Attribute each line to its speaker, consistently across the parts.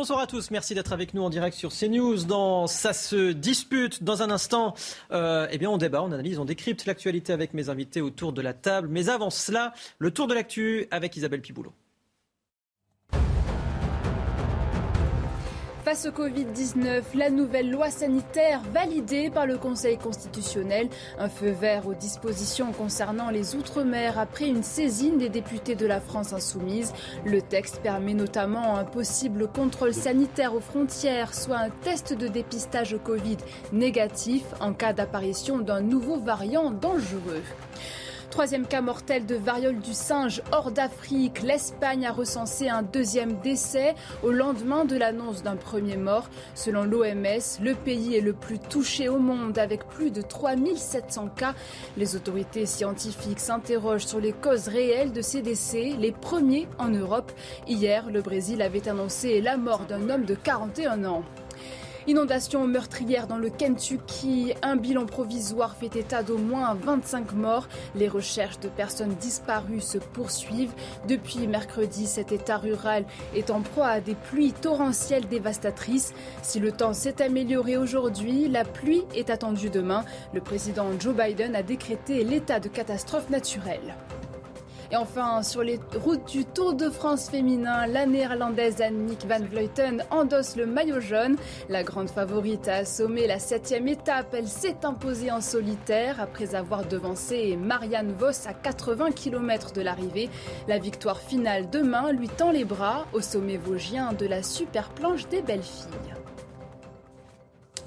Speaker 1: Bonsoir à tous, merci d'être avec nous en direct sur CNews. Dans Ça se dispute, dans un instant, euh, eh bien on débat, on analyse, on décrypte l'actualité avec mes invités autour de la table. Mais avant cela, le tour de l'actu avec Isabelle Piboulot.
Speaker 2: Face au Covid-19, la nouvelle loi sanitaire validée par le Conseil constitutionnel, un feu vert aux dispositions concernant les Outre-mer après une saisine des députés de la France insoumise. Le texte permet notamment un possible contrôle sanitaire aux frontières, soit un test de dépistage Covid négatif en cas d'apparition d'un nouveau variant dangereux. Troisième cas mortel de variole du singe hors d'Afrique. L'Espagne a recensé un deuxième décès au lendemain de l'annonce d'un premier mort. Selon l'OMS, le pays est le plus touché au monde avec plus de 3700 cas. Les autorités scientifiques s'interrogent sur les causes réelles de ces décès, les premiers en Europe. Hier, le Brésil avait annoncé la mort d'un homme de 41 ans. Inondation meurtrière dans le Kentucky. Un bilan provisoire fait état d'au moins 25 morts. Les recherches de personnes disparues se poursuivent. Depuis mercredi, cet état rural est en proie à des pluies torrentielles dévastatrices. Si le temps s'est amélioré aujourd'hui, la pluie est attendue demain. Le président Joe Biden a décrété l'état de catastrophe naturelle. Et enfin, sur les routes du Tour de France féminin, la néerlandaise Annemiek van Vleuten endosse le maillot jaune. La grande favorite a assommé la septième étape. Elle s'est imposée en solitaire après avoir devancé Marianne Vos à 80 km de l'arrivée. La victoire finale demain lui tend les bras au sommet vosgien de la super planche des belles filles.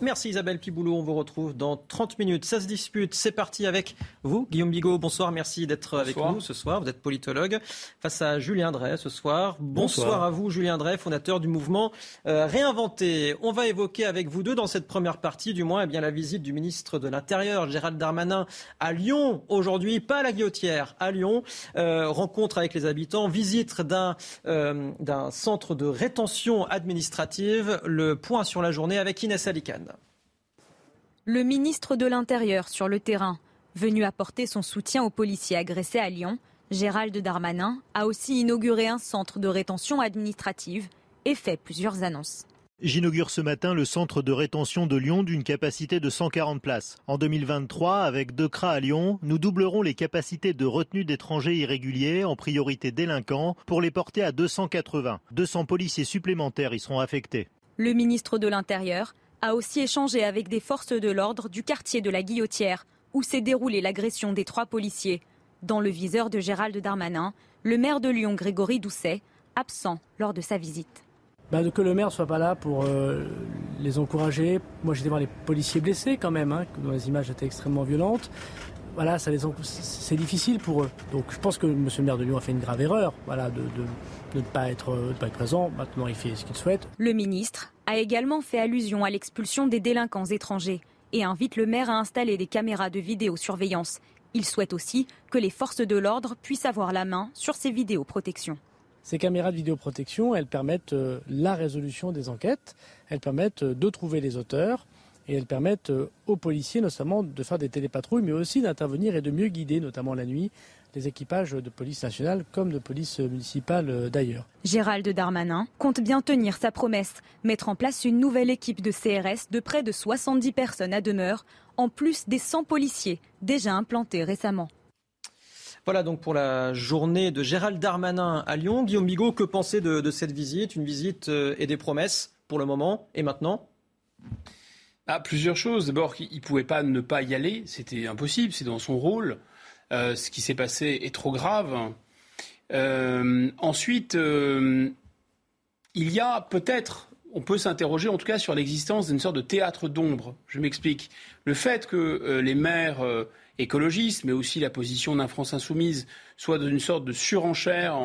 Speaker 1: Merci Isabelle Piboulot. On vous retrouve dans 30 minutes. Ça se dispute. C'est parti avec vous, Guillaume Bigot. Bonsoir. Merci d'être avec nous ce soir. Vous êtes politologue face à Julien Drey ce soir. Bonsoir, à vous, Julien Drey, fondateur du mouvement euh, Réinventé. On va évoquer avec vous deux dans cette première partie, du moins, eh bien, la visite du ministre de l'Intérieur, Gérald Darmanin, à Lyon aujourd'hui, pas à la Guillotière, à Lyon. Euh, rencontre avec les habitants, visite d'un euh, d'un centre de rétention administrative. Le point sur la journée avec Inès Alicane.
Speaker 3: Le ministre de l'Intérieur sur le terrain, venu apporter son soutien aux policiers agressés à Lyon, Gérald Darmanin a aussi inauguré un centre de rétention administrative et fait plusieurs annonces.
Speaker 4: J'inaugure ce matin le centre de rétention de Lyon d'une capacité de 140 places. En 2023, avec deux CRA à Lyon, nous doublerons les capacités de retenue d'étrangers irréguliers, en priorité délinquants, pour les porter à 280. 200 policiers supplémentaires y seront affectés.
Speaker 3: Le ministre de l'Intérieur a aussi échangé avec des forces de l'ordre du quartier de la Guillotière, où s'est déroulée l'agression des trois policiers. Dans le viseur de Gérald Darmanin, le maire de Lyon, Grégory Doucet, absent lors de sa visite.
Speaker 5: Bah, que le maire ne soit pas là pour euh, les encourager. Moi, j'étais voir les policiers blessés quand même, hein, dont les images étaient extrêmement violentes. Voilà, c'est difficile pour eux. Donc, je pense que M. le maire de Lyon a fait une grave erreur, voilà, de, ne pas être, de pas être présent. Maintenant, il fait ce qu'il souhaite.
Speaker 3: Le ministre a également fait allusion à l'expulsion des délinquants étrangers et invite le maire à installer des caméras de vidéosurveillance. Il souhaite aussi que les forces de l'ordre puissent avoir la main sur ces vidéoprotections.
Speaker 5: Ces caméras de vidéoprotection, elles permettent euh, la résolution des enquêtes, elles permettent euh, de trouver les auteurs et elles permettent euh, aux policiers notamment de faire des télépatrouilles, mais aussi d'intervenir et de mieux guider, notamment la nuit, les équipages de police nationale comme de police municipale euh, d'ailleurs.
Speaker 3: Gérald Darmanin compte bien tenir sa promesse, mettre en place une nouvelle équipe de CRS de près de 70 personnes à demeure, en plus des 100 policiers déjà implantés récemment.
Speaker 1: Voilà donc pour la journée de Gérald Darmanin à Lyon. Guillaume Bigot, que pensez de, de cette visite? Une visite euh, et des promesses pour le moment et maintenant?
Speaker 6: Ah, Plusieurs choses. D'abord, il ne pouvait pas ne pas y aller. C'était impossible. C'est dans son rôle. Euh, ce qui s'est passé est trop grave. Euh, ensuite, euh, il y a peut-être, on peut s'interroger en tout cas sur l'existence d'une sorte de théâtre d'ombre. Je m'explique. Le fait que les maires écologistes, mais aussi la position d'un France insoumise, soient dans une sorte de surenchère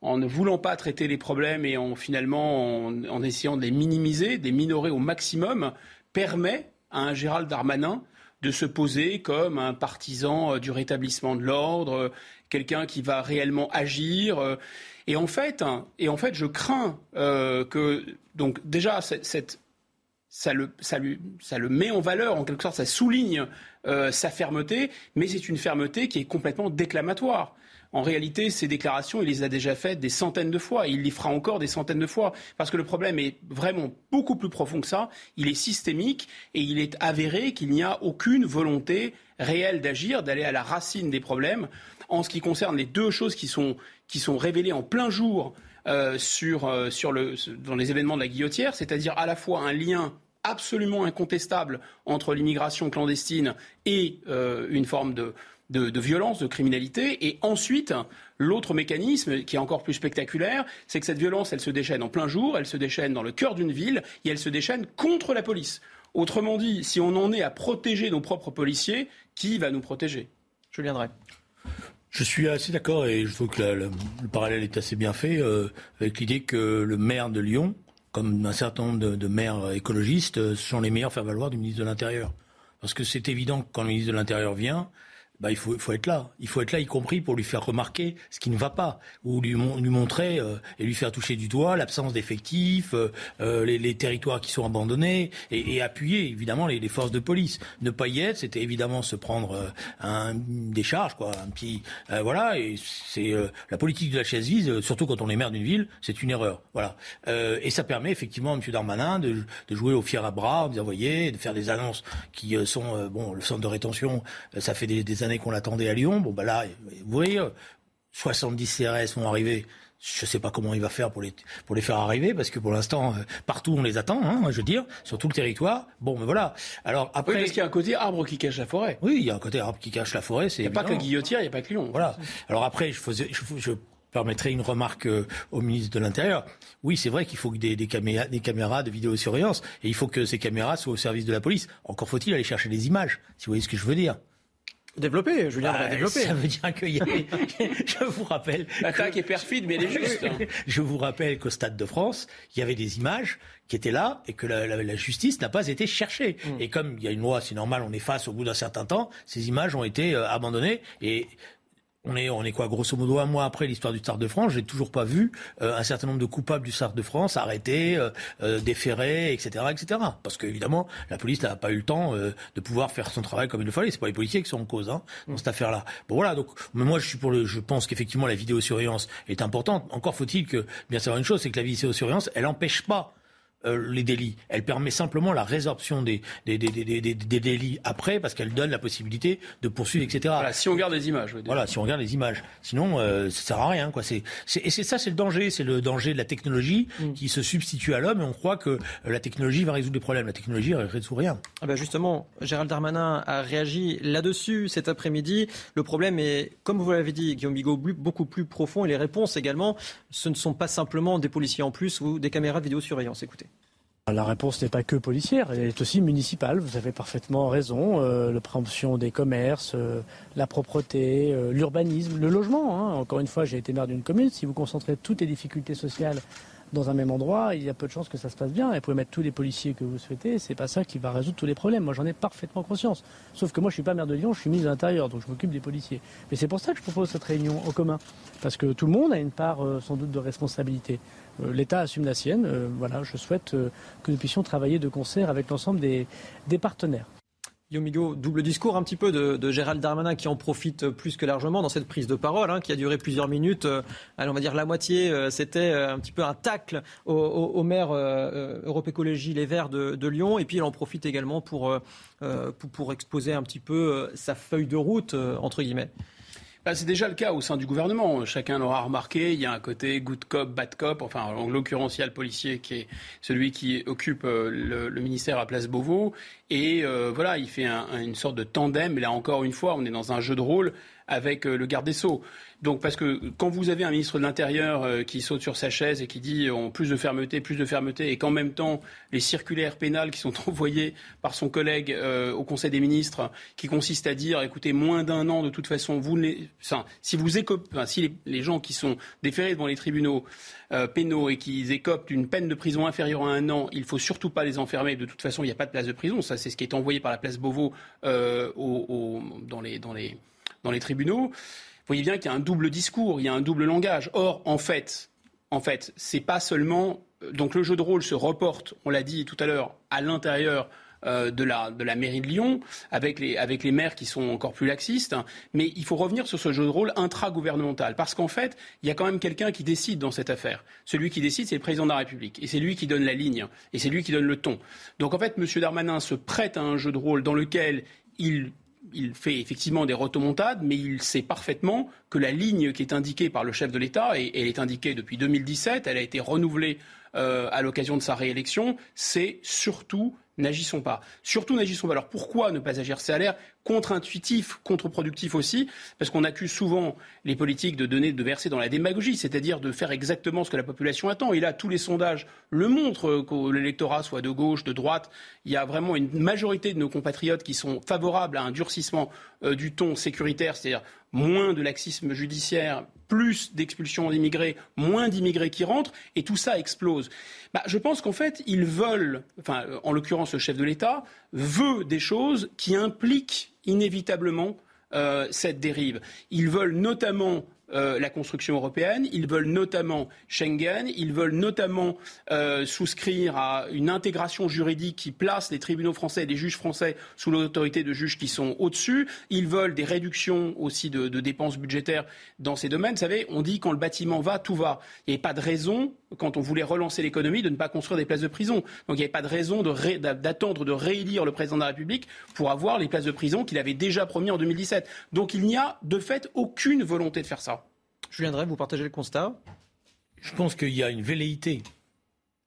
Speaker 6: en, ne voulant pas traiter les problèmes et en finalement en, essayant de les minimiser, de les minorer au maximum, permet à un Gérald Darmanin de se poser comme un partisan euh, du rétablissement de l'ordre, euh, quelqu'un qui va réellement agir. Euh. Et en fait, hein, et en fait je crains que donc déjà cette, ça le, ça, ça le met en valeur, en quelque sorte, ça souligne sa fermeté, mais c'est une fermeté qui est complètement déclamatoire. En réalité, ces déclarations, il les a déjà faites des centaines de fois. Et il les fera encore des centaines de fois. Parce que le problème est vraiment beaucoup plus profond que ça. Il est systémique et il est avéré qu'il n'y a aucune volonté réelle d'agir, d'aller à la racine des problèmes. En ce qui concerne les deux choses qui sont, qui sont révélées en plein jour euh, sur, euh, sur le, dans les événements de la guillotière, c'est-à-dire à la fois un lien absolument incontestable entre l'immigration clandestine et euh, une forme de, de, violence, de criminalité. Et ensuite, l'autre mécanisme qui est encore plus spectaculaire, c'est que cette violence, elle se déchaîne en plein jour, elle se déchaîne dans le cœur d'une ville et elle se déchaîne contre la police. Autrement dit, si on en est à protéger nos propres policiers, qui va nous protéger?
Speaker 1: Je viendrai.
Speaker 7: Je suis assez d'accord et je trouve que le parallèle est assez bien fait euh, avec l'idée que le maire de Lyon, comme un certain nombre de, de maires écologistes, sont les meilleurs faire-valoir du ministre de l'Intérieur. Parce que c'est évident que quand le ministre de l'Intérieur vient, bah, il, faut, faut être là. Il faut être là, y compris pour lui faire remarquer ce qui ne va pas, ou lui, lui montrer euh, et lui faire toucher du doigt l'absence d'effectifs, euh, euh, les, les, territoires qui sont abandonnés, et, et appuyer évidemment les, les, forces de police. Ne pas y être, c'était évidemment se prendre un, des charges, quoi, un petit, voilà. Et c'est la politique de la chaise vise, surtout quand on est maire d'une ville, c'est une erreur, voilà. et ça permet effectivement à M. Darmanin de, de, jouer au fier à bras, vous voyez, de faire des annonces qui sont, bon, le centre de rétention, ça fait des, des années qu'on l'attendait à Lyon. Bon, bah là, vous voyez, 70 CRS vont arriver. Je ne sais pas comment il va faire pour les, pour les faire arriver, parce que pour l'instant, euh, partout on les attend, hein, je veux dire, sur tout le territoire. Bon, mais voilà. Alors après,
Speaker 6: oui, parce qu'il y a un côté arbre qui cache la forêt.
Speaker 7: Oui, il y a un côté arbre qui cache la forêt.
Speaker 6: Il n'y a pas que Guillotière, il n'y a pas que Lyon.
Speaker 7: Voilà. Alors après, je faisais, je, je permettrai une remarque euh, au ministre de l'Intérieur. Oui, c'est vrai qu'il faut des, des, caméras, des caméras de vidéosurveillance, et il faut que ces caméras soient au service de la police. Encore faut-il aller chercher des images, si vous voyez ce que je veux dire.
Speaker 1: Développer, Julien, bah, développer.
Speaker 7: Ça veut dire qu'il y a... je vous rappelle...
Speaker 6: L'attaque est perfide, mais elle est juste.
Speaker 7: je vous rappelle qu'au Stade de France, il y avait des images qui étaient là et que la, la, la justice n'a pas été cherchée. Mm. Et comme il y a une loi, c'est normal, on est face au bout d'un certain temps, ces images ont été euh, abandonnées. Et on est, on est quoi, grosso modo, un mois après l'histoire du Stade de France. J'ai toujours pas vu euh, un certain nombre de coupables du Stade de France arrêtés, euh, euh, déférés, etc., etc. Parce qu'évidemment, la police n'a pas eu le temps de pouvoir faire son travail comme il le fallait. C'est pas les policiers qui sont en cause hein, dans cette affaire-là. Bon voilà. Donc, mais moi, je suis pour le. Je pense qu'effectivement, la vidéosurveillance est importante. Encore faut-il que bien savoir une chose, c'est que la vidéosurveillance, elle n'empêche pas euh, les délits. Elle permet simplement la résorption des, des, des, des, des délits après, parce qu'elle donne la possibilité de poursuivre, etc.
Speaker 6: Voilà, si on regarde les images.
Speaker 7: Voilà, si on regarde les images. Sinon, euh, ça sert à rien. Quoi. C'est, c'est, et c'est ça, c'est le danger. C'est le danger de la technologie mm. qui se substitue à l'homme, et on croit que la technologie va résoudre les problèmes. La technologie ne résout rien.
Speaker 1: Ah ben justement, Gérald Darmanin a réagi là-dessus cet après-midi. Le problème est, comme vous l'avez dit, Guillaume Bigot, beaucoup plus profond, et les réponses également, ce ne sont pas simplement des policiers en plus ou des caméras de vidéosurveillance. Écoutez.
Speaker 5: La réponse n'est pas que policière, elle est aussi municipale. Vous avez parfaitement raison. Euh, la préemption des commerces, euh, la propreté, euh, l'urbanisme, le logement. Hein. Encore une fois, j'ai été maire d'une commune. Si vous concentrez toutes les difficultés sociales dans un même endroit, il y a peu de chances que ça se passe bien. Et vous pouvez mettre tous les policiers que vous souhaitez, c'est pas ça qui va résoudre tous les problèmes. Moi, j'en ai parfaitement conscience. Sauf que moi, je suis pas maire de Lyon, je suis ministre de l'Intérieur, donc je m'occupe des policiers. Mais c'est pour ça que je propose cette réunion en commun, parce que tout le monde a une part, sans doute, de responsabilité. Euh, L'État assume la sienne. Euh, voilà, je souhaite que nous puissions travailler de concert avec l'ensemble des, des partenaires.
Speaker 1: Yomigo, double discours un petit peu de, Gérald Darmanin qui en profite plus que largement dans cette prise de parole hein, qui a duré plusieurs minutes. Euh, allez, on va dire la moitié, euh, c'était euh, un petit peu un tacle au, maire Europe Écologie Les Verts de, Lyon. Et puis il en profite également pour, pour, pour, exposer un petit peu sa feuille de route, entre guillemets.
Speaker 6: Bah, c'est déjà le cas au sein du gouvernement. Chacun l'aura remarqué. Il y a un côté good cop, bad cop. Enfin, en l'occurrence, policier qui est celui qui occupe le, ministère à Place Beauvau. Et euh, voilà, il fait une sorte de tandem. Là, encore une fois, on est dans un jeu de rôle avec euh, le garde des Sceaux. Donc, parce que quand vous avez un ministre de l'Intérieur euh, qui saute sur sa chaise et qui dit plus de fermeté, plus de fermeté, et qu'en même temps, les circulaires pénales qui sont envoyées par son collègue au Conseil des ministres, qui consistent à dire écoutez, moins d'un an, de toute façon, vous si vous enfin, si les, gens qui sont déférés devant les tribunaux pénaux et qui écopent d'une peine de prison inférieure à un an, il faut surtout pas les enfermer. De toute façon, il n'y a pas de place de prison. C'est ce qui est envoyé par la place Beauvau au, dans, les, tribunaux voyez bien qu'il y a un double discours, il y a un double langage. Or, en fait, en fait, c'est pas seulement donc le jeu de rôle se reporte, on l'a dit tout à l'heure, à l'intérieur de, la, de la mairie de Lyon, avec les, avec les maires qui sont encore plus laxistes. Mais il faut revenir sur ce jeu de rôle intra-gouvernemental, parce qu'en fait, il y a quand même quelqu'un qui décide dans cette affaire. Celui qui décide, c'est le président de la République, et c'est lui qui donne la ligne, et c'est lui qui donne le ton. Donc en fait, M. Darmanin se prête à un jeu de rôle dans lequel il il fait effectivement des rotomontades, mais il sait parfaitement que la ligne qui est indiquée par le chef de l'État, et elle est indiquée depuis 2017, elle a été renouvelée euh, à l'occasion de sa réélection, c'est surtout n'agissons pas. Surtout n'agissons pas. Alors pourquoi ne pas agir? C'est à l'air contre-intuitif, contre-productif aussi, parce qu'on accuse souvent les politiques de donner, de verser dans la démagogie, c'est-à-dire de faire exactement ce que la population attend. Et là, tous les sondages le montrent, que l'électorat soit de gauche, de droite. Il y a vraiment une majorité de nos compatriotes qui sont favorables à un durcissement euh, du ton sécuritaire, c'est-à-dire moins de laxisme judiciaire, plus d'expulsions d'immigrés, moins d'immigrés qui rentrent, et tout ça explose. Bah, je pense qu'en fait, ils veulent, enfin, en l'occurrence, le chef de l'État veut des choses qui impliquent inévitablement euh, cette dérive. Ils veulent notamment euh, la construction européenne, ils veulent notamment Schengen, ils veulent notamment euh, souscrire à une intégration juridique qui place les tribunaux français et les juges français sous l'autorité de juges qui sont au-dessus, ils veulent des réductions aussi de, dépenses budgétaires dans ces domaines. Vous savez, on dit quand le bâtiment va, tout va. Il n'y a pas de raison, quand on voulait relancer l'économie, de ne pas construire des places de prison. Donc il n'y avait pas de raison d'attendre de réélire le président de la République pour avoir les places de prison qu'il avait déjà promis en 2017. Donc il n'y a de fait aucune volonté de faire ça.
Speaker 1: Julien Drey, vous partagez le constat?
Speaker 7: Je pense qu'il y a une velléité.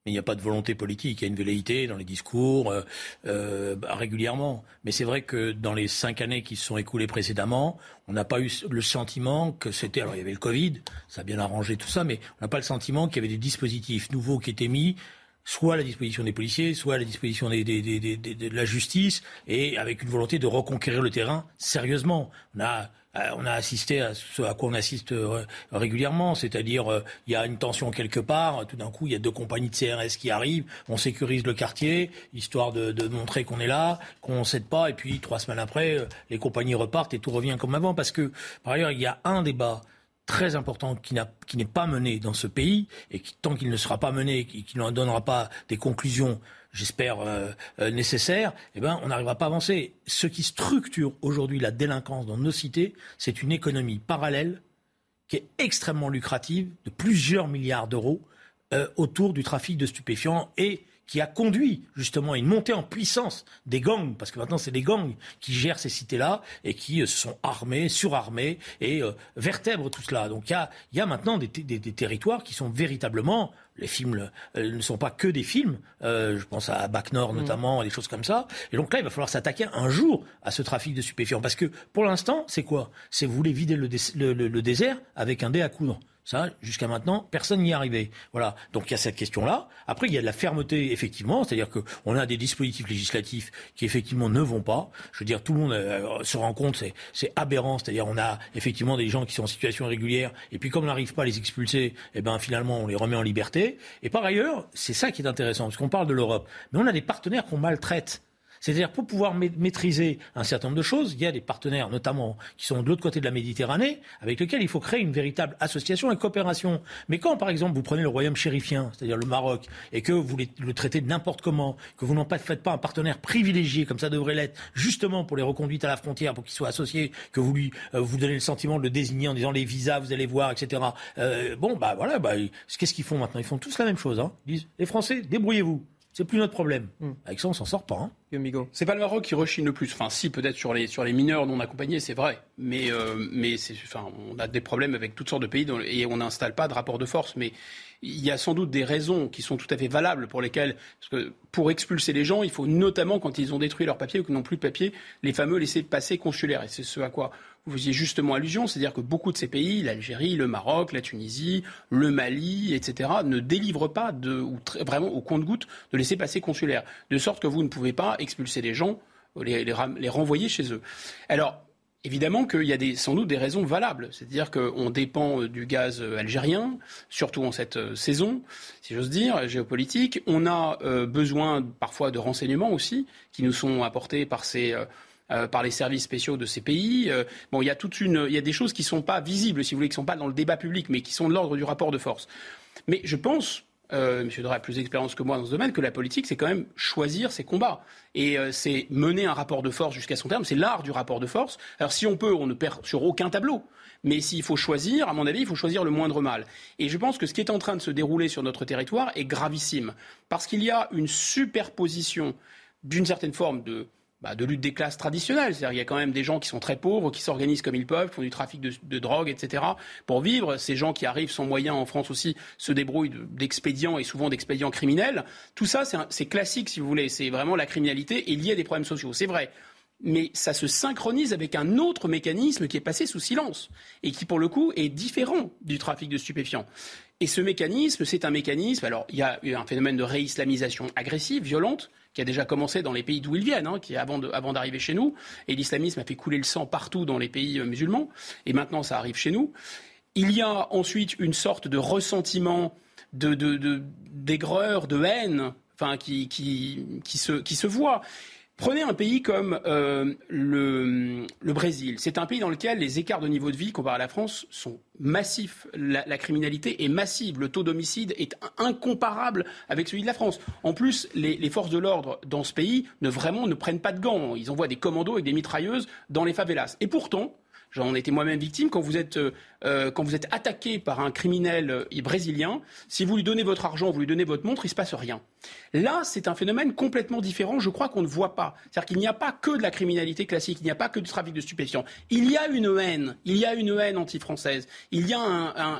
Speaker 7: Mais il n'y a pas de volonté politique. Il y a une velléité dans les discours euh, euh, bah, régulièrement. Mais c'est vrai que dans les cinq années qui se sont écoulées précédemment, on n'a pas eu le sentiment que c'était. Alors il y avait le Covid, ça a bien arrangé tout ça, mais on n'a pas le sentiment qu'il y avait des dispositifs nouveaux qui étaient mis soit à la disposition des policiers, soit à la disposition de la justice, et avec une volonté de reconquérir le terrain sérieusement. On a on a assisté à ce à quoi on assiste euh, régulièrement, c'est-à-dire euh, il y a une tension quelque part, tout d'un coup il y a deux compagnies de CRS qui arrivent, on sécurise le quartier, histoire de, montrer qu'on est là, qu'on ne cède pas, et puis trois semaines après, les compagnies repartent et tout revient comme avant, parce que par ailleurs il y a un débat très important qui n'est pas mené dans ce pays, et qui, tant qu'il ne sera pas mené, qui ne donnera pas des conclusions j'espère, euh, euh, nécessaire, eh ben, on n'arrivera pas à avancer. Ce qui structure aujourd'hui la délinquance dans nos cités, c'est une économie parallèle qui est extrêmement lucrative, de plusieurs milliards d'euros, euh, autour du trafic de stupéfiants et qui a conduit justement à une montée en puissance des gangs, parce que maintenant c'est les gangs qui gèrent ces cités-là et qui se sont armés, surarmés et vertèbrent tout cela. Donc il y a, y a, maintenant des, des, des, territoires qui sont véritablement les films euh, ne sont pas que des films. Euh, je pense à Bac Nord mm. notamment, des choses comme ça. Et donc là, il va falloir s'attaquer un jour à ce trafic de stupéfiants. Parce que pour l'instant, c'est quoi? C'est vous voulez vider le, le, désert avec un dé à coudre. Ça, jusqu'à maintenant, personne n'y est arrivé. Voilà. Donc il y a cette question-là. Après, il y a de la fermeté, effectivement, c'est-à-dire qu'on a des dispositifs législatifs qui effectivement ne vont pas. Je veux dire, tout le monde euh, se rend compte, c'est aberrant. C'est-à-dire, on a effectivement des gens qui sont en situation irrégulière, et puis comme on n'arrive pas à les expulser, eh ben finalement, on les remet en liberté. Et par ailleurs, c'est ça qui est intéressant, parce qu'on parle de l'Europe, mais on a des partenaires qu'on maltraite. C'est-à-dire pour pouvoir maîtriser un certain nombre de choses, il y a des partenaires, notamment qui sont de l'autre côté de la Méditerranée, avec lesquels il faut créer une véritable association et coopération. Mais quand, par exemple, vous prenez le royaume chérifien, c'est-à-dire le Maroc, et que vous le traitez n'importe comment, que vous n'en faites pas un partenaire privilégié, comme ça devrait l'être, justement pour les reconduites à la frontière, pour qu'il soit associé, que vous lui euh, vous donnez le sentiment de le désigner en disant les visas, vous allez voir, etc. Euh, bon, bah voilà, bah, qu'est-ce qu'ils font maintenant? Ils font tous la même chose. Hein. Ils disent les Français, débrouillez-vous. C'est plus notre problème. Hmm. Avec ça, on s'en sort pas. Hein.
Speaker 6: C'est pas le Maroc qui rechigne le plus. Enfin, si, peut-être sur les, sur les mineurs non accompagnés, c'est vrai. Mais, euh, mais enfin, on a des problèmes avec toutes sortes de pays et on n'installe pas de rapport de force. Mais il y a sans doute des raisons qui sont tout à fait valables pour lesquelles, parce que pour expulser les gens, il faut notamment, quand ils ont détruit leur papier ou qu'ils n'ont plus de papier, les fameux laisser passer consulaires. Et c'est ce à quoi vous faisiez justement allusion, c'est-à-dire que beaucoup de ces pays, l'Algérie, le Maroc, la Tunisie, le Mali, etc., ne délivrent pas de, ou vraiment au compte-goutte de laisser passer consulaire, de sorte que vous ne pouvez pas expulser les gens, les, les, renvoyer chez eux. Alors, Évidemment qu'il y a des, sans doute des raisons valables. C'est-à-dire qu'on dépend euh, du gaz euh, algérien, surtout en cette euh, saison, si j'ose dire, géopolitique. On a besoin parfois de renseignements aussi, qui nous sont apportés par ces, euh, par les services spéciaux de ces pays. Euh, bon, il y a toute une, il y a des choses qui sont pas visibles, si vous voulez, qui sont pas dans le débat public, mais qui sont de l'ordre du rapport de force. Mais je pense euh, M. Drey a plus d'expérience que moi dans ce domaine, que la politique, c'est quand même choisir ses combats. Et euh, c'est mener un rapport de force jusqu'à son terme. C'est l'art du rapport de force. Alors si on peut, on ne perd sur aucun tableau. Mais s'il faut choisir, à mon avis, il faut choisir le moindre mal. Et je pense que ce qui est en train de se dérouler sur notre territoire est gravissime. Parce qu'il y a une superposition d'une certaine forme de bah, de lutte des classes traditionnelles. C'est-à-dire qu'il y a quand même des gens qui sont très pauvres, qui s'organisent comme ils peuvent, qui font du trafic de, drogue, etc. pour vivre. Ces gens qui arrivent sans moyens en France aussi se débrouillent d'expédients et souvent d'expédients criminels. Tout ça, c'est classique, si vous voulez. C'est vraiment la criminalité et lié à des problèmes sociaux. C'est vrai mais ça se synchronise avec un autre mécanisme qui est passé sous silence et qui, pour le coup, est différent du trafic de stupéfiants. Et ce mécanisme, c'est un mécanisme. Alors, il y a eu un phénomène de réislamisation agressive, violente, qui a déjà commencé dans les pays d'où ils viennent, hein, qui avant, avant d'arriver chez nous. Et l'islamisme a fait couler le sang partout dans les pays euh, musulmans. Et maintenant, ça arrive chez nous. Il y a ensuite une sorte de ressentiment, de, d'aigreur, de, haine, enfin, qui, se voit. Prenez un pays comme euh, le, Brésil. C'est un pays dans lequel les écarts de niveau de vie comparé à la France sont massifs. La, criminalité est massive. Le taux d'homicide est incomparable avec celui de la France. En plus, les, forces de l'ordre dans ce pays ne vraiment ne prennent pas de gants. Ils envoient des commandos avec des mitrailleuses dans les favelas. Et pourtant, J'en étais moi-même victime. Quand vous êtes, euh, quand vous êtes attaqué par un criminel euh, brésilien, si vous lui donnez votre argent, vous lui donnez votre montre, il se passe rien. Là, c'est un phénomène complètement différent, je crois qu'on ne voit pas. C'est-à-dire qu'il n'y a pas que de la criminalité classique, il n'y a pas que du trafic de stupéfiants. Il y a une haine, il y a une haine anti-française. Il y a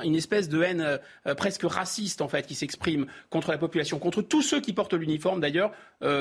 Speaker 6: une espèce de haine euh, presque raciste, en fait, qui s'exprime contre la population, contre tous ceux qui portent l'uniforme, d'ailleurs,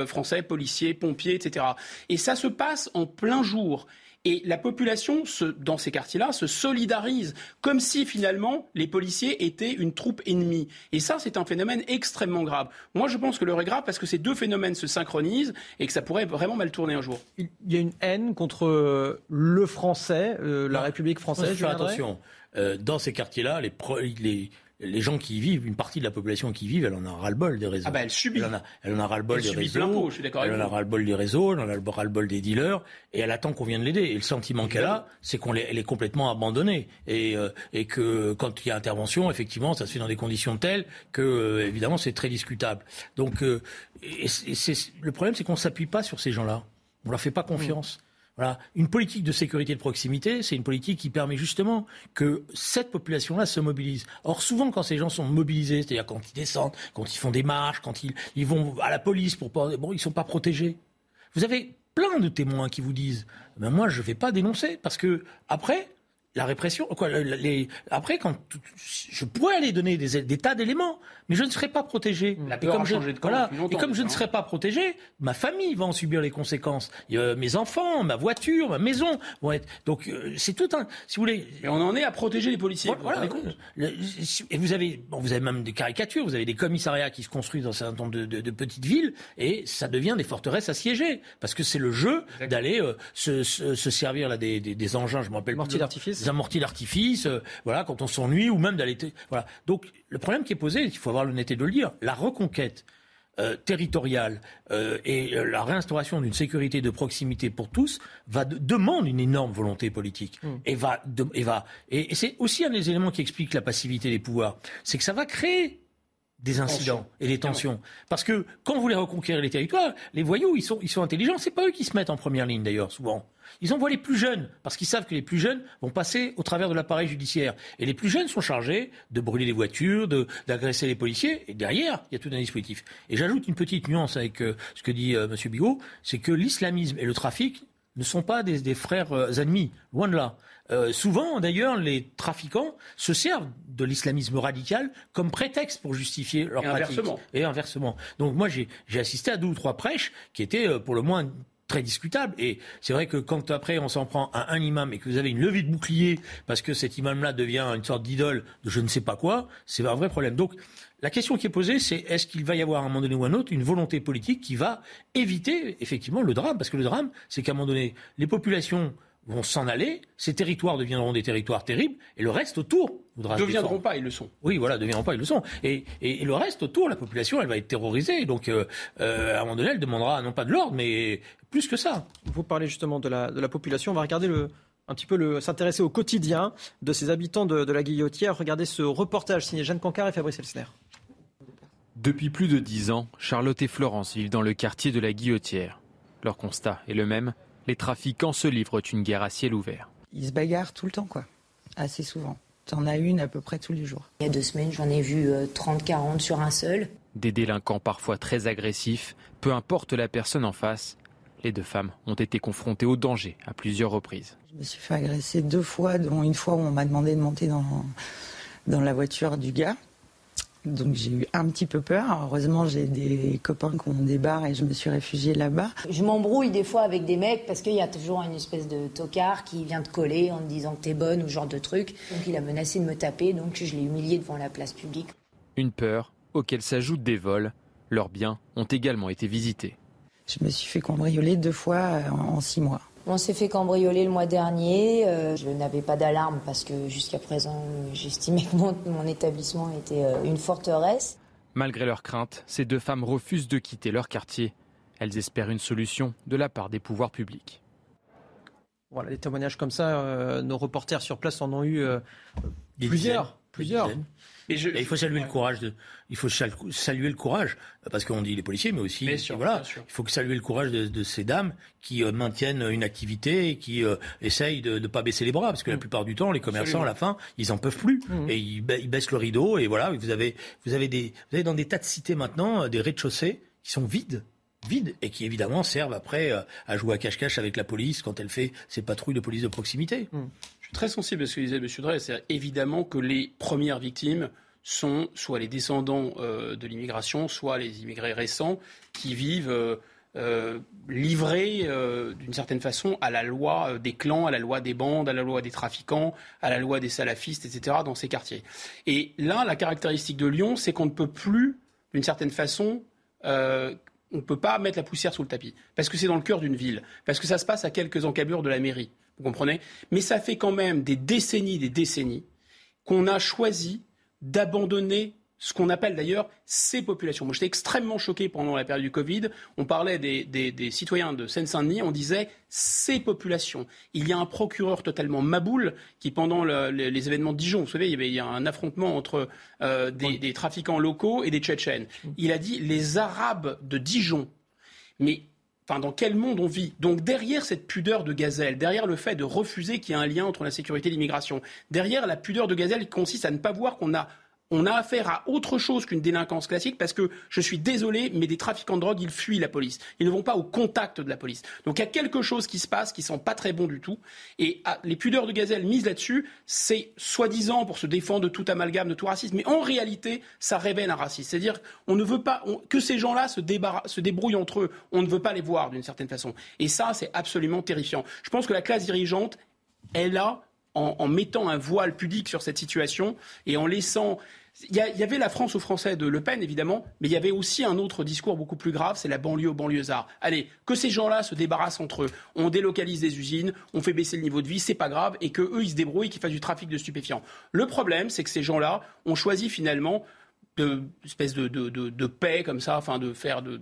Speaker 6: français, policiers, pompiers, etc. Et ça se passe en plein jour. Et la population, dans ces quartiers-là, se solidarise, comme si finalement les policiers étaient une troupe ennemie. Et ça, c'est un phénomène extrêmement grave. Moi, je pense que l'heure est grave parce que ces deux phénomènes se synchronisent et que ça pourrait vraiment mal tourner un jour.
Speaker 1: Il y a une haine contre euh, le français, euh, la République française.
Speaker 7: Faire attention. Euh, dans ces quartiers-là, les, les, les gens qui y vivent, une partie de la population qui vit, elle en a ras-le-bol des réseaux.
Speaker 6: Ah bah elle subit.
Speaker 7: Elle en a, elle en a ras-le-bol des réseaux.
Speaker 6: je suis d'accord
Speaker 7: elle en a ras-le-bol des réseaux, elle en a ras-le-bol des dealers, et elle attend qu'on vienne l'aider. Et le sentiment qu'elle a, c'est qu'on est, complètement abandonnée. Et, euh, et que quand il y a intervention, effectivement, ça se fait dans des conditions telles que, euh, évidemment, c'est très discutable. Donc, euh, et le problème, c'est qu'on s'appuie pas sur ces gens-là. On leur fait pas confiance. Voilà. Une politique de sécurité de proximité, c'est une politique qui permet justement que cette population-là se mobilise. Or, souvent, quand ces gens sont mobilisés, c'est-à-dire quand ils descendent, quand ils font des marches, quand ils, vont à la police pour pas, bon, ils sont pas protégés. Vous avez plein de témoins qui vous disent, ben moi, je vais pas dénoncer parce que après, la répression, quoi, les, après, quand je pourrais aller donner des, des tas d'éléments, mais je ne serai pas protégé.
Speaker 6: La peur et comme, je, de
Speaker 7: voilà, et comme je ne serai pas protégé, ma famille va en subir les conséquences. mes enfants, ma voiture, ma maison vont être. Donc euh, c'est tout un. Si vous voulez.
Speaker 6: Et on en est à protéger les policiers.
Speaker 7: Voilà, et vous avez, bon, vous avez même des caricatures. Vous avez des commissariats qui se construisent dans un certain nombre de, de, de, petites villes, et ça devient des forteresses assiégées parce que c'est le jeu d'aller euh, se, se, se, servir là des, des, des engins. Je me rappelle.
Speaker 1: Mortier d'artifice
Speaker 7: des amortis d'artifice, euh, voilà, quand on s'ennuie ou même d'aller. Voilà. Donc le problème qui est posé, il faut avoir l'honnêteté de le dire, la reconquête euh, territoriale euh, et la réinstauration d'une sécurité de proximité pour tous va demande une énorme volonté politique mm. et va et va et, c'est aussi un des éléments qui explique la passivité des pouvoirs, c'est que ça va créer des incidents et des tensions. Parce que quand vous voulez reconquérir les territoires, les voyous, ils sont, ils sont intelligents. C'est pas eux qui se mettent en première ligne d'ailleurs, souvent. Ils envoient les plus jeunes, parce qu'ils savent que les plus jeunes vont passer au travers de l'appareil judiciaire. Et les plus jeunes sont chargés de brûler les voitures, d'agresser les policiers. Et derrière, il y a tout un dispositif. Et j'ajoute une petite nuance avec euh, ce que dit euh, M. Bigot, c'est que l'islamisme et le trafic ne sont pas des, frères euh, ennemis, loin de là. Souvent, d'ailleurs, les trafiquants se servent de l'islamisme radical comme prétexte pour justifier leur
Speaker 6: et
Speaker 7: pratique.
Speaker 6: Inversement.
Speaker 7: Et inversement. Donc moi, j'ai assisté à deux ou trois prêches qui étaient, pour le moins, très discutable. Et c'est vrai que quand après on s'en prend à un imam et que vous avez une levée de bouclier parce que cet imam-là devient une sorte d'idole de je ne sais pas quoi, c'est un vrai problème. Donc la question qui est posée, c'est est-ce qu'il va y avoir à un moment donné ou à un autre une volonté politique qui va éviter effectivement le drame? Parce que le drame, c'est qu'à un moment donné, les populations vont s'en aller, ces territoires deviendront des territoires terribles, et le reste autour
Speaker 6: voudra. Ne deviendront pas, ils le sont.
Speaker 7: Oui, voilà, ne deviendront pas, ils le sont. Et, et, le reste autour, la population, elle va être terrorisée. Donc, euh, euh, à un moment donné, elle demandera non pas de l'ordre, mais plus que ça.
Speaker 1: Vous parlez justement de la, de la population. On va regarder le, un petit peu le, s'intéresser au quotidien de ces habitants de, de la Guillotière. Regardez ce reportage signé Jeanne Cancard et Fabrice Elsner.
Speaker 8: Depuis plus de dix ans, Charlotte et Florence vivent dans le quartier de la Guillotière. Leur constat est le même, les trafiquants se livrent une guerre à ciel ouvert.
Speaker 9: Ils se bagarrent tout le temps, quoi. Assez souvent. T'en as une à peu près tous les jours.
Speaker 10: Il y a deux semaines, j'en ai vu 30-40 euh, sur un seul.
Speaker 8: Des délinquants parfois très agressifs, peu importe la personne en face, les deux femmes ont été confrontées au danger à plusieurs reprises.
Speaker 9: Je me suis fait agresser deux fois, dont une fois où on m'a demandé de monter dans, dans la voiture du gars. Donc j'ai eu un petit peu peur. Heureusement, j'ai des copains qui ont des bars et je me suis réfugiée là-bas.
Speaker 10: Je m'embrouille des fois avec des mecs parce qu'il y a toujours une espèce de tocard qui vient te coller en te disant que t'es bonne ou ce genre de truc. Donc il a menacé de me taper, donc je l'ai humilié devant la place publique.
Speaker 8: Une peur auquel s'ajoutent des vols. Leurs biens ont également été visités.
Speaker 9: Je me suis fait cambrioler deux fois euh, en six mois.
Speaker 10: On s'est fait cambrioler le mois dernier. Euh, je n'avais pas d'alarme parce que jusqu'à présent, j'estimais que mon, établissement était euh, une forteresse.
Speaker 8: Malgré leurs craintes, ces deux femmes refusent de quitter leur quartier. Elles espèrent une solution de la part des pouvoirs publics.
Speaker 1: Voilà, des témoignages comme ça, nos reporters sur place en ont eu plusieurs. plusieurs.
Speaker 7: Il faut saluer le courage de, il faut saluer le courage parce qu'on dit les policiers, mais aussi voilà, il faut saluer le courage de, ces dames qui euh, maintiennent une activité et qui euh, essayent de ne pas baisser les bras parce que la mm. plupart du temps, les commerçants à la fin, ils en peuvent plus mm. et ils, baissent le rideau et voilà, vous avez vous avez des vous avez dans des tas de cités maintenant euh, des rez-de-chaussée qui sont vides vides et qui évidemment servent après à jouer à cache-cache avec la police quand elle fait ses patrouilles de police de proximité.
Speaker 6: Mm. Très sensible à ce que disait M. Drey, c'est évidemment que les premières victimes sont soit les descendants euh, de l'immigration, soit les immigrés récents qui vivent euh, euh, livrés d'une certaine façon à la loi des clans, à la loi des bandes, à la loi des trafiquants, à la loi des salafistes, etc. dans ces quartiers. Et là, la caractéristique de Lyon, c'est qu'on ne peut plus, d'une certaine façon, on ne peut pas mettre la poussière sous le tapis, parce que c'est dans le cœur d'une ville, parce que ça se passe à quelques encablures de la mairie, vous comprenez? Mais ça fait quand même des décennies, des décennies qu'on a choisi d'abandonner ce qu'on appelle d'ailleurs ces populations. Moi, j'étais extrêmement choqué pendant la période du Covid. On parlait des, citoyens de Seine-Saint-Denis, on disait ces populations. Il y a un procureur totalement maboule qui, pendant les, événements de Dijon, vous savez, il y avait il un affrontement entre euh, des, trafiquants locaux et des Tchétchènes. Il a dit les Arabes de Dijon. Mais Enfin, dans quel monde on vit? Donc derrière cette pudeur de gazelle, derrière le fait de refuser qu'il y ait un lien entre la sécurité et l'immigration, derrière la pudeur de gazelle qui consiste à ne pas voir qu'on a on a affaire à autre chose qu'une délinquance classique parce que je suis désolé, mais des trafiquants de drogue, ils fuient la police. Ils ne vont pas au contact de la police. Donc il y a quelque chose qui se passe qui sent pas très bon du tout. Et ah, les pudeurs de gazelle mises là-dessus, c'est soi-disant pour se défendre de tout amalgame, de tout racisme. Mais en réalité, ça révèle un racisme. C'est-à-dire on ne veut pas que ces gens-là se, se débrouillent entre eux. On ne veut pas les voir d'une certaine façon. Et ça, c'est absolument terrifiant. Je pense que la classe dirigeante, elle a en, mettant un voile pudique sur cette situation et en laissant il y, avait la France aux Français de Le Pen, évidemment, mais il y avait aussi un autre discours beaucoup plus grave, c'est la banlieue aux banlieusards. Allez, que ces gens-là se débarrassent entre eux. On délocalise des usines, on fait baisser le niveau de vie, c'est pas grave, et qu'eux, ils se débrouillent, qu'ils fassent du trafic de stupéfiants. Le problème, c'est que ces gens-là ont choisi finalement de espèce de, de, de, paix comme ça, enfin de faire de,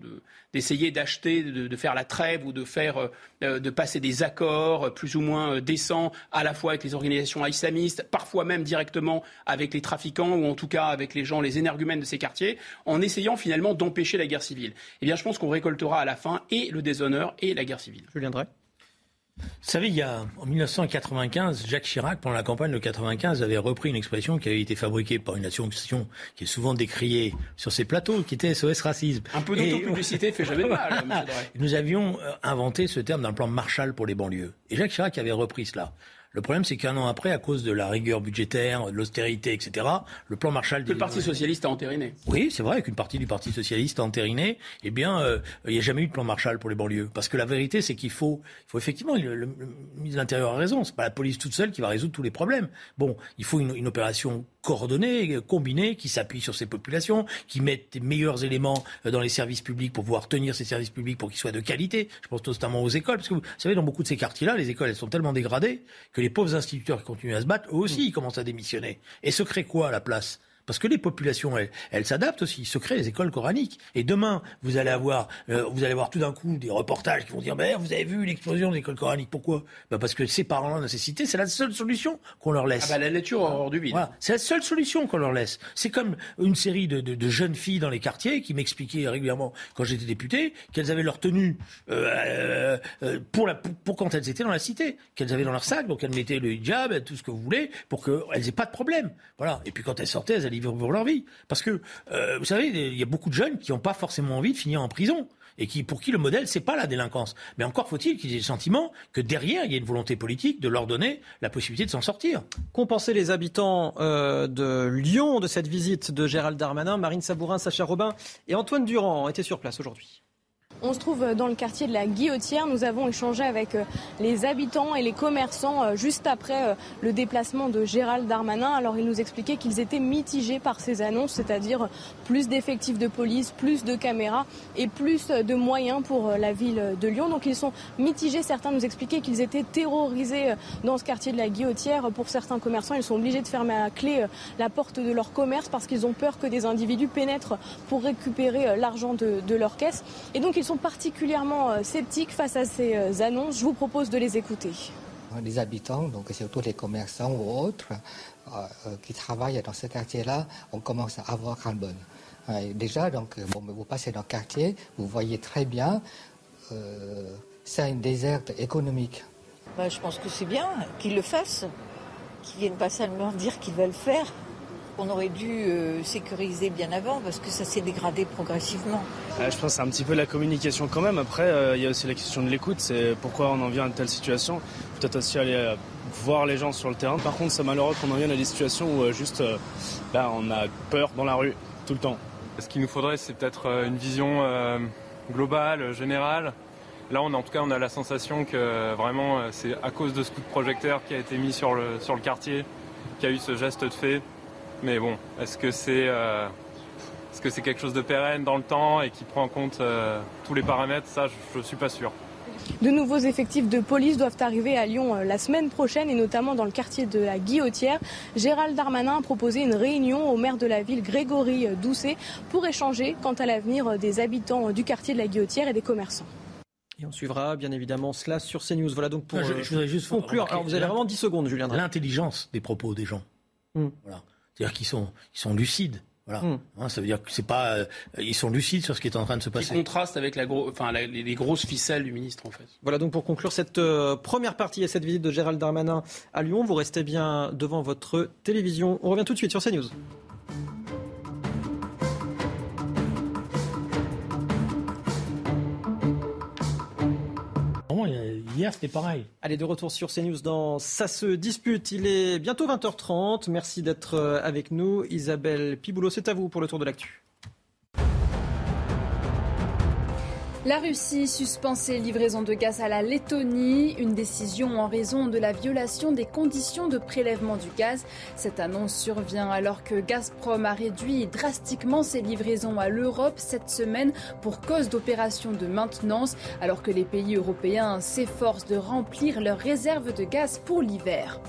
Speaker 6: d'essayer d'acheter, de, faire la trêve ou de faire euh, de passer des accords plus ou moins euh, décents à la fois avec les organisations islamistes, parfois même directement avec les trafiquants ou en tout cas avec les gens, les énergumènes de ces quartiers, en essayant finalement d'empêcher la guerre civile. Eh bien, je pense qu'on récoltera à la fin et le déshonneur et la guerre civile.
Speaker 1: Je viendrai.
Speaker 7: Vous savez, il y a, en 1995, Jacques Chirac, pendant la campagne de 95, avait repris une expression qui avait été fabriquée par une association qui est souvent décriée sur ces plateaux, qui était SOS Racisme.
Speaker 6: Un peu d'autopublicité fait jamais de mal.
Speaker 7: Nous avions euh, inventé ce terme d'un plan Marshall pour les banlieues. Et Jacques Chirac avait repris cela. Le problème, c'est qu'un an après, à cause de la rigueur budgétaire, de l'austérité, etc., le plan Marshall...
Speaker 6: le Parti socialiste a entériné.
Speaker 7: Oui, c'est vrai qu'une partie du Parti socialiste a entériné. Eh bien, euh, il n'y a jamais eu de plan Marshall pour les banlieues. Parce que la vérité, c'est qu'il faut, il faut effectivement, le, ministre de l'Intérieur a raison, c'est pas la police toute seule qui va résoudre tous les problèmes. Bon, il faut une, une opération coordonnée, combinée, qui s'appuie sur ces populations, qui mette les meilleurs éléments euh, dans les services publics pour pouvoir tenir ces services publics pour qu'ils soient de qualité. Je pense notamment aux écoles, parce que vous savez, dans beaucoup de ces quartiers-là, les écoles, elles sont tellement dégradées que les pauvres instituteurs qui continuent à se battre, eux aussi, ils commencent à démissionner. Et se crée quoi à la place? Parce que les populations, elles, s'adaptent aussi. Ils se créent les écoles coraniques. Et demain, vous allez avoir, euh, vous allez avoir tout d'un coup des reportages qui vont dire, ben, vous avez vu l'explosion des écoles coraniques. Pourquoi? Ben Parce que ces parents-là nécessité, c'est la seule solution qu'on leur laisse.
Speaker 6: Ah bah, la lecture hors du vide.
Speaker 7: C'est la seule solution qu'on leur laisse. C'est comme une série de, de, de, jeunes filles dans les quartiers qui m'expliquaient régulièrement, quand j'étais député, qu'elles avaient leur tenue euh, euh, pour, la, pour, quand elles étaient dans la cité, qu'elles avaient dans leur sac, donc elles mettaient le hijab, tout ce que vous voulez, pour qu'elles aient pas de problème. Voilà. Et puis quand elles sortaient, elles vivre leur vie. Parce que, euh, vous savez, il y a beaucoup de jeunes qui n'ont pas forcément envie de finir en prison et qui, pour qui le modèle, c'est pas la délinquance. Mais encore faut-il qu'ils aient le sentiment que derrière, il y a une volonté politique de leur donner la possibilité de s'en sortir.
Speaker 1: Compenser les habitants euh, de Lyon de cette visite de Gérald Darmanin, Marine Sabourin, Sacha Robin et Antoine Durand étaient sur place aujourd'hui.
Speaker 11: On se trouve dans le quartier de la Guillotière. Nous avons échangé avec euh, les habitants et les commerçants euh, juste après euh, le déplacement de Gérald Darmanin. Alors ils nous expliquaient qu'ils étaient mitigés par ces annonces, c'est-à-dire plus d'effectifs de police, plus de caméras et plus de moyens pour la ville de Lyon. Donc ils sont mitigés. Certains nous expliquaient qu'ils étaient terrorisés dans ce quartier de la Guillotière. Pour certains commerçants, ils sont obligés de fermer à clé la porte de leur commerce parce qu'ils ont peur que des individus pénètrent pour récupérer l'argent de, leur caisse. Particulièrement euh, sceptiques face à ces euh, annonces. Je vous propose de les écouter.
Speaker 12: Les habitants, donc surtout les commerçants ou autres euh, qui travaillent dans ce quartier-là, on commence à avoir un bon. déjà, donc, bon, vous passez dans le quartier, vous voyez très bien, c'est une déserte économique.
Speaker 13: Bah, je pense que c'est bien qu'ils le fassent, qu'ils viennent pas seulement dire qu'ils veulent faire. On aurait dû euh, sécuriser bien avant parce que ça s'est dégradé progressivement.
Speaker 14: je pense que c'est un petit peu la communication quand même. Après, euh, il y a aussi la question de l'écoute. C'est pourquoi on en vient à une telle situation. Peut-être aussi aller euh, voir les gens sur le terrain. Par contre, c'est malheureux qu'on en vienne à des situations où juste ben, on a peur dans la rue tout le temps.
Speaker 15: Ce qu'il nous faudrait, c'est peut-être une vision globale, générale. Là, on, en tout cas, on a la sensation que vraiment, c'est à cause de ce coup de projecteur qui a été mis sur le, sur le quartier, qu'il y a eu ce geste de fait. Mais bon, est-ce que c'est euh, est-ce que c'est quelque chose de pérenne dans le temps et qui prend en compte euh, tous les paramètres? Ça, je ne suis pas sûr.
Speaker 11: De nouveaux effectifs de police doivent arriver à Lyon euh, la semaine prochaine et notamment dans le quartier de la Guillotière. Gérald Darmanin a proposé une réunion au maire de la ville, Grégory Doucet, pour échanger quant à l'avenir des habitants du quartier de la Guillotière et des commerçants.
Speaker 1: Et on suivra bien évidemment cela sur CNews. Voilà donc pour je, voudrais juste conclure. Alors vous avez vraiment 10 secondes, Julien.
Speaker 7: L'intelligence des propos des gens. Hmm. Voilà. C'est-à-dire qu'ils sont, ils sont lucides. Voilà. Hmm. Hein, ça veut dire que c'est pas, euh, ils sont lucides sur ce qui est en train de se passer.
Speaker 6: Qui contraste avec la enfin, les, grosses ficelles du ministre en fait.
Speaker 1: Voilà donc pour conclure cette euh, première partie et cette visite de Gérald Darmanin à Lyon, vous restez bien devant votre télévision. On revient tout de suite sur CNews.
Speaker 7: Hier, c'était pareil.
Speaker 1: Allez, de retour sur CNews dans Ça se dispute. Il est bientôt 20h30. Merci d'être euh, avec nous. Isabelle Piboulot, c'est à vous pour le tour de l'actu.
Speaker 2: La Russie suspend ses livraisons de gaz à la Lettonie, une décision en raison de la violation des conditions de prélèvement du gaz. Cette annonce survient alors que Gazprom a réduit drastiquement ses livraisons à l'Europe cette semaine pour cause d'opérations de maintenance, alors que les pays européens s'efforcent de remplir leurs réserves de gaz pour l'hiver.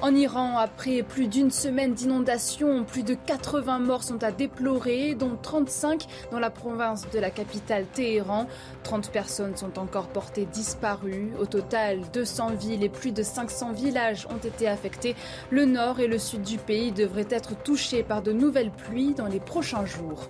Speaker 2: En Iran, après plus d'une semaine d'inondations, plus de 80 morts sont à déplorer, dont 35 dans la province de la capitale Téhéran. 30 personnes sont encore portées disparues. Au total, 200 villes et plus de 500 villages ont été affectés. Le nord et le sud du pays devraient être touchés par de nouvelles pluies dans les prochains jours.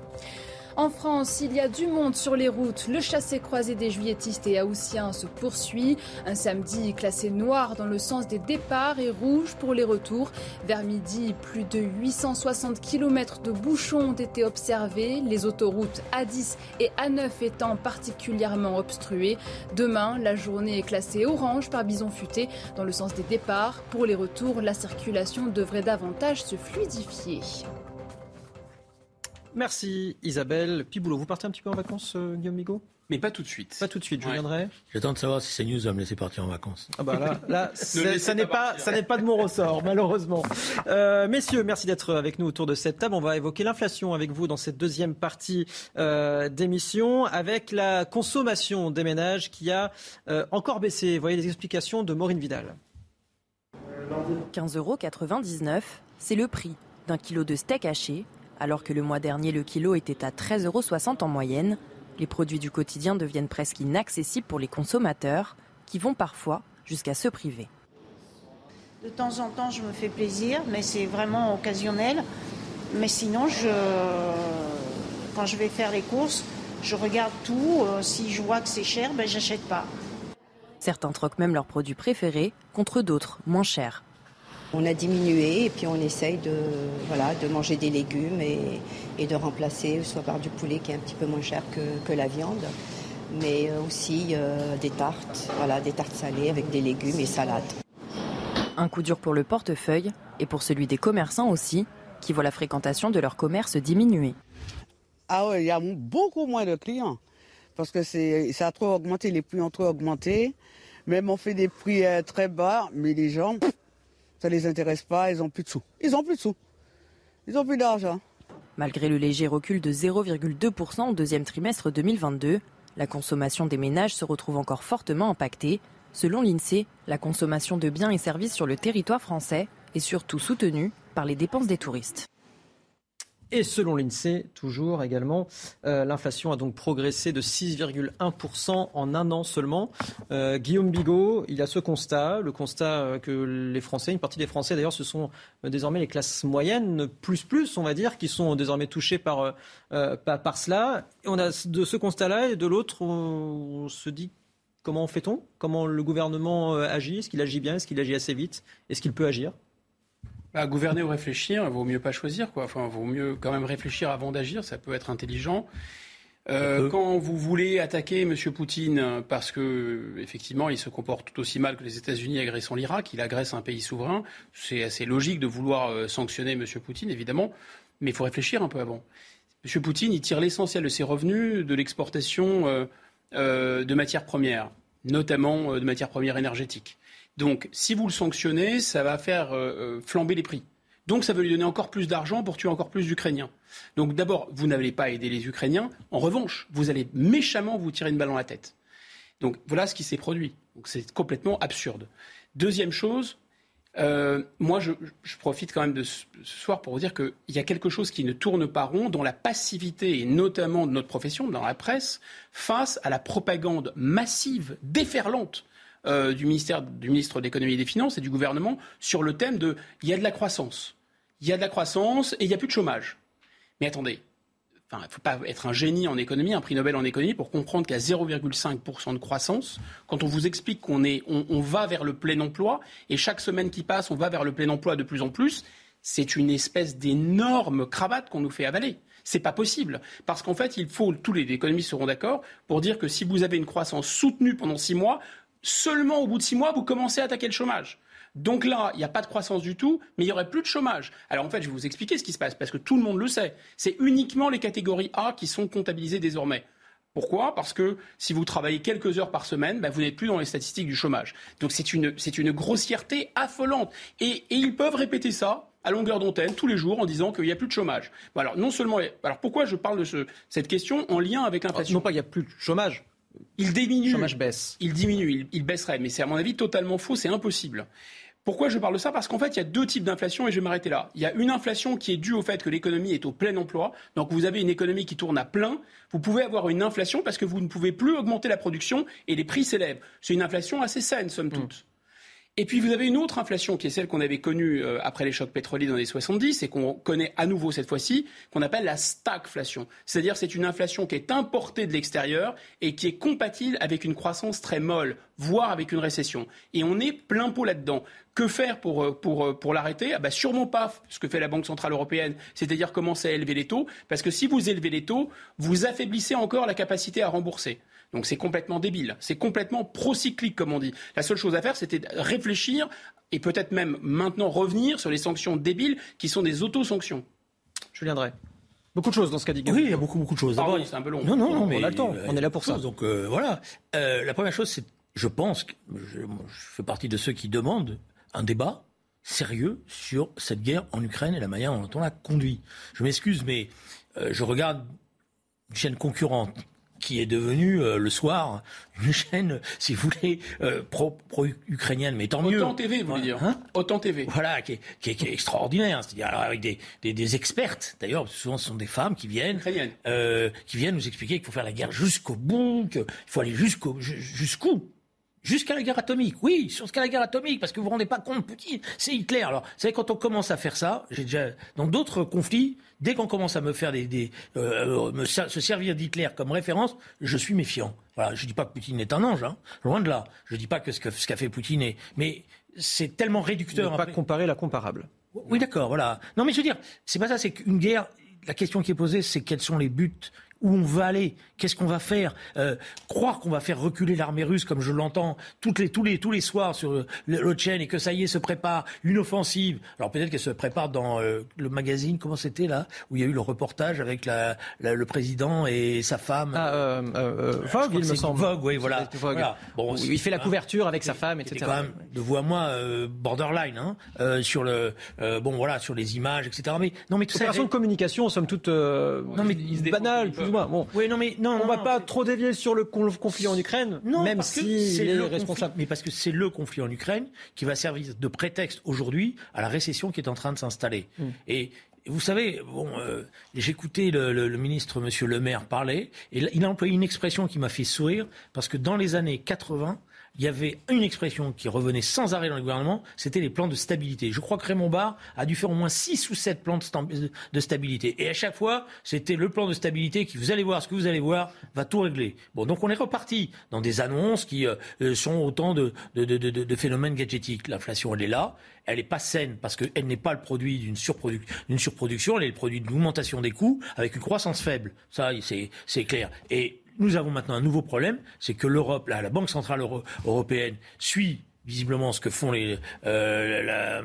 Speaker 2: En France, il y a du monde sur les routes. Le chassé-croisé des juilletistes et haussiens se poursuit. Un samedi classé noir dans le sens des départs et rouge pour les retours. Vers midi, plus de 860 km de bouchons ont été observés, les autoroutes A10 et A9 étant particulièrement obstruées. Demain, la journée est classée orange par Bison Futé dans le sens des départs. Pour les retours, la circulation devrait davantage se fluidifier.
Speaker 1: Merci Isabelle. Piboulot, vous partez un petit peu en vacances, euh, Guillaume Migaud
Speaker 6: mais pas tout de suite.
Speaker 1: Pas tout de suite, je viendrai.
Speaker 7: J'attends de savoir si CNews va me laisser partir en vacances.
Speaker 1: Ah bah là, là ça n'est pas, ça n'est pas de mon ressort, malheureusement. Euh, messieurs, merci d'être avec nous autour de cette table. On va évoquer l'inflation avec vous dans cette deuxième partie euh, d'émission, avec la consommation des ménages qui a euh, encore baissé. Vous voyez les explications de Maureen Vidal.
Speaker 16: 15,99 euros, c'est le prix d'un kilo de steak haché, alors que le mois dernier le kilo était à 13,60 euros en moyenne. Les produits du quotidien deviennent presque inaccessibles pour les consommateurs, qui vont parfois jusqu'à se priver.
Speaker 17: De temps en temps, je me fais plaisir, mais c'est vraiment occasionnel. Mais sinon, je... quand je vais faire les courses, je regarde tout. Euh, si je vois que c'est cher, ben, j'achète pas.
Speaker 16: Certains troquent même leurs produits préférés contre d'autres moins chers.
Speaker 18: On a diminué et puis on essaye de, voilà, de manger des légumes et, de remplacer soit par du poulet qui est un petit peu moins cher que, la viande, mais euh, aussi euh, des tartes, voilà, des tartes salées avec des légumes et salades.
Speaker 16: Un coup dur pour le portefeuille et pour celui des commerçants aussi, qui voient la fréquentation de leur commerce diminuer.
Speaker 19: Ah oui, il y a beaucoup moins de clients parce que ça a trop augmenté, les prix ont trop augmenté. Même on fait des prix euh, très bas, mais les gens, ça les intéresse pas, ils ont plus de sous. Ils ont plus de sous. Ils ont plus d'argent.
Speaker 16: Malgré le léger recul de 0,2% au deuxième trimestre 2022, la consommation des ménages se retrouve encore fortement impactée. Selon l'INSEE, la consommation de biens et services sur le territoire français est surtout soutenue par les dépenses des touristes.
Speaker 1: Et selon l'INSEE, toujours également, euh, l'inflation a donc progressé de 6,1% en un an seulement. Euh, Guillaume Bigot, il a ce constat, le constat euh, que les Français, une partie des Français d'ailleurs, ce sont désormais les classes moyennes, plus plus, on va dire, qui sont désormais touchées par, par, cela. On a de ce constat-là et de l'autre, on, se dit comment fait-on? Comment le gouvernement agit? Est-ce qu'il agit bien? Est-ce qu'il agit assez vite? Est-ce qu'il peut agir?
Speaker 6: Bah, gouverner ou réfléchir, il vaut mieux pas choisir. Quoi. Enfin, vaut mieux quand même réfléchir avant d'agir. Ça peut être intelligent. Euh, quand vous voulez attaquer M. Poutine parce que effectivement il se comporte tout aussi mal que les États-Unis agressant l'Irak, il agresse un pays souverain, c'est assez logique de vouloir euh, sanctionner M. Poutine évidemment, mais il faut réfléchir un peu avant. M. Poutine, il tire l'essentiel de ses revenus de l'exportation euh, de matières premières, notamment de matières premières énergétiques. Donc, si vous le sanctionnez, ça va faire euh, euh, flamber les prix. Donc, ça veut lui donner encore plus d'argent pour tuer encore plus d'Ukrainiens. Donc, d'abord, vous n'allez pas aider les Ukrainiens. En revanche, vous allez méchamment vous tirer une balle dans la tête. Donc, voilà ce qui s'est produit. C'est complètement absurde. Deuxième chose, euh, moi, je, profite quand même de ce, soir pour vous dire qu'il y a quelque chose qui ne tourne pas rond dans la passivité, et notamment de notre profession, dans la presse, face à la propagande massive, déferlante euh, du, ministère, du ministre de l'économie et des finances et du gouvernement sur le thème de il y a de la croissance. Il y a de la croissance et il n'y a plus de chômage. Mais attendez, il ne faut pas être un génie en économie, un prix Nobel en économie pour comprendre a 0,5% de croissance. Quand on vous explique qu'on on, va vers le plein emploi et chaque semaine qui passe, on va vers le plein emploi de plus en plus, c'est une espèce d'énorme cravate qu'on nous fait avaler. C'est pas possible. Parce qu'en fait, il faut, tous les économistes seront d'accord, pour dire que si vous avez une croissance soutenue pendant six mois, seulement au bout de six mois, vous commencez à attaquer le chômage. Donc là, il n'y a pas de croissance du tout, mais il n'y aurait plus de chômage. Alors en fait, je vais vous expliquer ce qui se passe, parce que tout le monde le sait. C'est uniquement les catégories A qui sont comptabilisées désormais. Pourquoi? Parce que si vous travaillez quelques heures par semaine, bah, vous n'êtes plus dans les statistiques du chômage. Donc c'est une, une grossièreté affolante. Et, ils peuvent répéter ça à longueur d'antenne tous les jours en disant qu'il n'y a plus de chômage. alors non seulement, alors pourquoi je parle de cette question en lien avec l'inflation?
Speaker 1: Non pas il n'y a plus de chômage,
Speaker 6: il diminue.
Speaker 1: chômage baisse.
Speaker 6: Il diminue, il, baisserait, mais c'est à mon avis totalement faux, c'est impossible. Pourquoi je parle de ça? Parce qu'en fait, il y a deux types d'inflation et je vais m'arrêter là. Il y a une inflation qui est due au fait que l'économie est au plein emploi. Donc vous avez une économie qui tourne à plein. Vous pouvez avoir une inflation parce que vous ne pouvez plus augmenter la production et les prix s'élèvent. C'est une inflation assez saine, somme toute. Et puis vous avez une autre inflation qui est celle qu'on avait connue euh, après les chocs pétroliers dans les 70 et qu'on connaît à nouveau cette fois-ci, qu'on appelle la stagflation. C'est-à-dire c'est une inflation qui est importée de l'extérieur et qui est compatible avec une croissance très molle, voire avec une récession. Et on est plein pot là-dedans. Que faire pour, euh, pour, euh, pour l'arrêter? Ah bah Sûrement pas ce que fait la Banque Centrale Européenne, c'est-à-dire commencer à élever les taux, parce que si vous élevez les taux, vous affaiblissez encore la capacité à rembourser. Donc c'est complètement débile, c'est complètement procyclique comme on dit. La seule chose à faire, c'était de réfléchir et peut-être même maintenant revenir sur les sanctions débiles qui sont des auto-sanctions.
Speaker 1: Je viendrai. Beaucoup de choses dans ce cas dit.
Speaker 7: Oui, il y a beaucoup, beaucoup de choses.
Speaker 6: Pardon, c'est un peu long.
Speaker 7: Non, non, non, mais
Speaker 1: on a le temps. On est là pour ça.
Speaker 7: Donc euh, voilà. Euh, la première chose, c'est, je pense, que je, fais partie de ceux qui demandent un débat sérieux sur cette guerre en Ukraine et la manière dont on la conduit. Je m'excuse, mais euh, je regarde une chaîne concurrente qui est devenue euh, le soir une chaîne, si vous voulez, euh, pro-ukrainienne, mais tant mieux.
Speaker 6: Autant TV, vous voulez dire hein Autant TV.
Speaker 7: Voilà, qui est, extraordinaire. C'est-à-dire avec des, des, expertes, d'ailleurs, souvent ce sont des femmes qui viennent, euh, qui viennent nous expliquer qu'il faut faire la guerre jusqu'au bout, qu'il faut aller jusqu'au jusqu'où Jusqu'à la guerre atomique, oui, jusqu'à la guerre atomique, parce que vous vous rendez pas compte, Poutine, c'est Hitler. Alors, vous savez, quand on commence à faire ça, j'ai déjà dans d'autres conflits, dès qu'on commence à me faire des, des euh, me se servir d'Hitler comme référence, je suis méfiant. Voilà, je dis pas que Poutine est un ange, hein, loin de là. Je dis pas que ce qu'a ce fait Poutine est, mais c'est tellement réducteur.
Speaker 1: Ne pas comparer la comparable.
Speaker 7: Oui, d'accord, voilà. Non, mais je veux dire, c'est pas ça, c'est qu'une guerre. La question qui est posée, c'est quels sont les buts où on va aller, qu'est-ce qu'on va faire. Euh, croire qu'on va faire reculer l'armée russe, comme je l'entends toutes les, tous, les, tous les soirs sur le, chaîne, et que ça y est, se prépare une offensive. Alors peut-être qu'elle se prépare dans euh, le magazine, comment c'était là, où il y a eu le reportage avec la, le président et sa femme.
Speaker 1: Ah, euh, euh Vogue, il me semble.
Speaker 7: Vogue, oui, voilà.
Speaker 1: Bon, il fait la couverture avec sa femme, etc.
Speaker 7: quand même, de vous à moi, borderline, hein, sur le, bon voilà, sur les images, etc. Mais non, mais
Speaker 1: tout Opération de communication, somme toute, non mais banale, plus Bon,
Speaker 7: oui, non mais non,
Speaker 1: on va pas trop dévier sur le conflit en Ukraine, non, même si c'est est responsable.
Speaker 7: mais parce que c'est le conflit en Ukraine qui va servir de prétexte aujourd'hui à la récession qui est en train de s'installer. Hmm. Et vous savez, bon, euh, j'écoutais le, le, ministre Monsieur Le Maire parler, et il a employé une expression qui m'a fait sourire parce que dans les années 80, il y avait une expression qui revenait sans arrêt dans le gouvernement, c'était les plans de stabilité. Je crois que Raymond Barre a dû faire au moins 6 ou 7 plans de stabilité. Et à chaque fois, c'était le plan de stabilité qui, vous allez voir, ce que vous allez voir, va tout régler. Bon, donc on est reparti dans des annonces qui euh, euh, sont autant de, de, de, de phénomènes gadgetiques. L'inflation, elle est là. Elle n'est pas saine parce qu'elle n'est pas le produit d'une surproduction, elle est le produit d'une augmentation des coûts avec une croissance faible. Ça, c'est clair. Et nous avons maintenant un nouveau problème, c'est que l'Europe, la Banque centrale européenne, suit visiblement ce que font euh,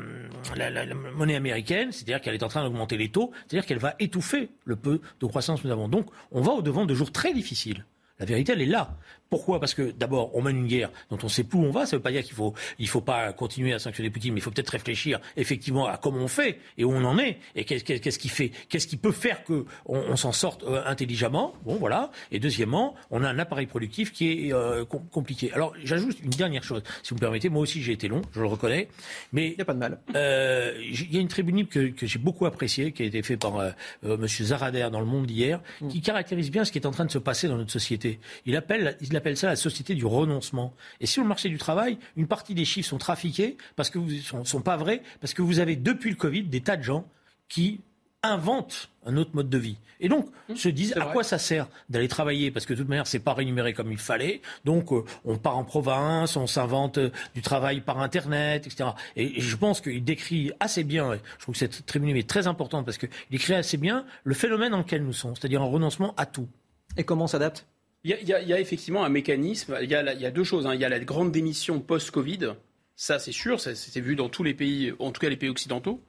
Speaker 7: la, monnaie américaine, c'est-à-dire qu'elle est en train d'augmenter les taux, c'est-à-dire qu'elle va étouffer le peu de croissance que nous avons. Donc, on va au devant de jours très difficiles. La vérité, elle est là. Pourquoi? Parce que d'abord, on mène une guerre dont on ne sait plus où on va. Ça ne veut pas dire qu'il faut, il faut pas continuer à sanctionner Poutine, mais il faut peut-être réfléchir effectivement à comment on fait et où on en est et qu'est-ce qui fait, qu'est-ce qui peut faire que on, s'en sorte euh, intelligemment. Bon, voilà. Et deuxièmement, on a un appareil productif qui est euh, compliqué. Alors, j'ajoute une dernière chose, si vous me permettez. Moi aussi, j'ai été long, je le reconnais, mais
Speaker 1: il n'y a pas de mal.
Speaker 7: Euh, il y a une tribune que, que j'ai beaucoup appréciée, qui a été faite par Monsieur Zarader dans Le Monde d'hier, mm. qui caractérise bien ce qui est en train de se passer dans notre société. Il appelle, il appelle ça la société du renoncement. Et sur le marché du travail, une partie des chiffres sont trafiqués parce que vous sont, sont pas vrais, parce que vous avez depuis le Covid des tas de gens qui inventent un autre mode de vie. Et donc, mmh, se disent à quoi ça sert d'aller travailler? Parce que de toute manière, c'est pas rémunéré comme il fallait. Donc, euh, on part en province, on s'invente euh, du travail par Internet, etc. Et, je pense qu'il décrit assez bien, je trouve que cette tribune est très importante parce qu'il décrit assez bien le phénomène dans lequel nous sommes, c'est-à-dire un renoncement à tout.
Speaker 1: Et comment s'adapte?
Speaker 6: Il y, a, effectivement un mécanisme. Il y a, deux choses. Hein. Il y a la grande démission post-Covid. Ça, c'est sûr. C'était vu dans tous les pays, en tout cas les pays occidentaux.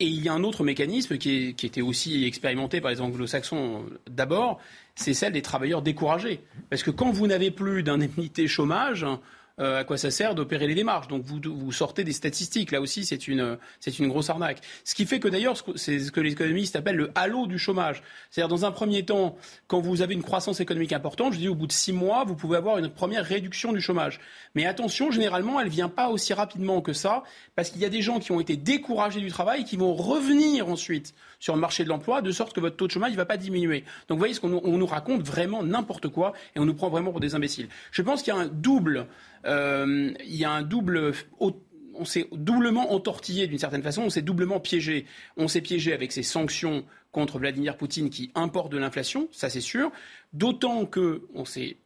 Speaker 6: Et il y a un autre mécanisme qui, qui était aussi expérimenté par les anglo-saxons d'abord, c'est celle des travailleurs découragés. Parce que quand vous n'avez plus d'indemnité chômage, euh, à quoi ça sert d'opérer les démarches. Donc vous, vous sortez des statistiques. Là aussi, c'est une, c'est une grosse arnaque. Ce qui fait que d'ailleurs, c'est ce que les économistes appellent le halo du chômage. C'est-à-dire, dans un premier temps, quand vous avez une croissance économique importante, je dis au bout de six mois, vous pouvez avoir une première réduction du chômage. Mais attention, généralement, elle ne vient pas aussi rapidement que ça, parce qu'il y a des gens qui ont été découragés du travail qui vont revenir ensuite sur le marché de l'emploi, de sorte que votre taux de chômage ne va pas diminuer. Donc vous voyez, ce qu'on nous raconte vraiment n'importe quoi, et on nous prend vraiment pour des imbéciles. Je pense qu'il y a un double euh, il y a un double on s'est doublement entortillé d'une certaine façon, on s'est doublement piégé. On s'est piégé avec ces sanctions contre Vladimir Poutine qui importent de l'inflation, ça c'est sûr. D'autant que on s'est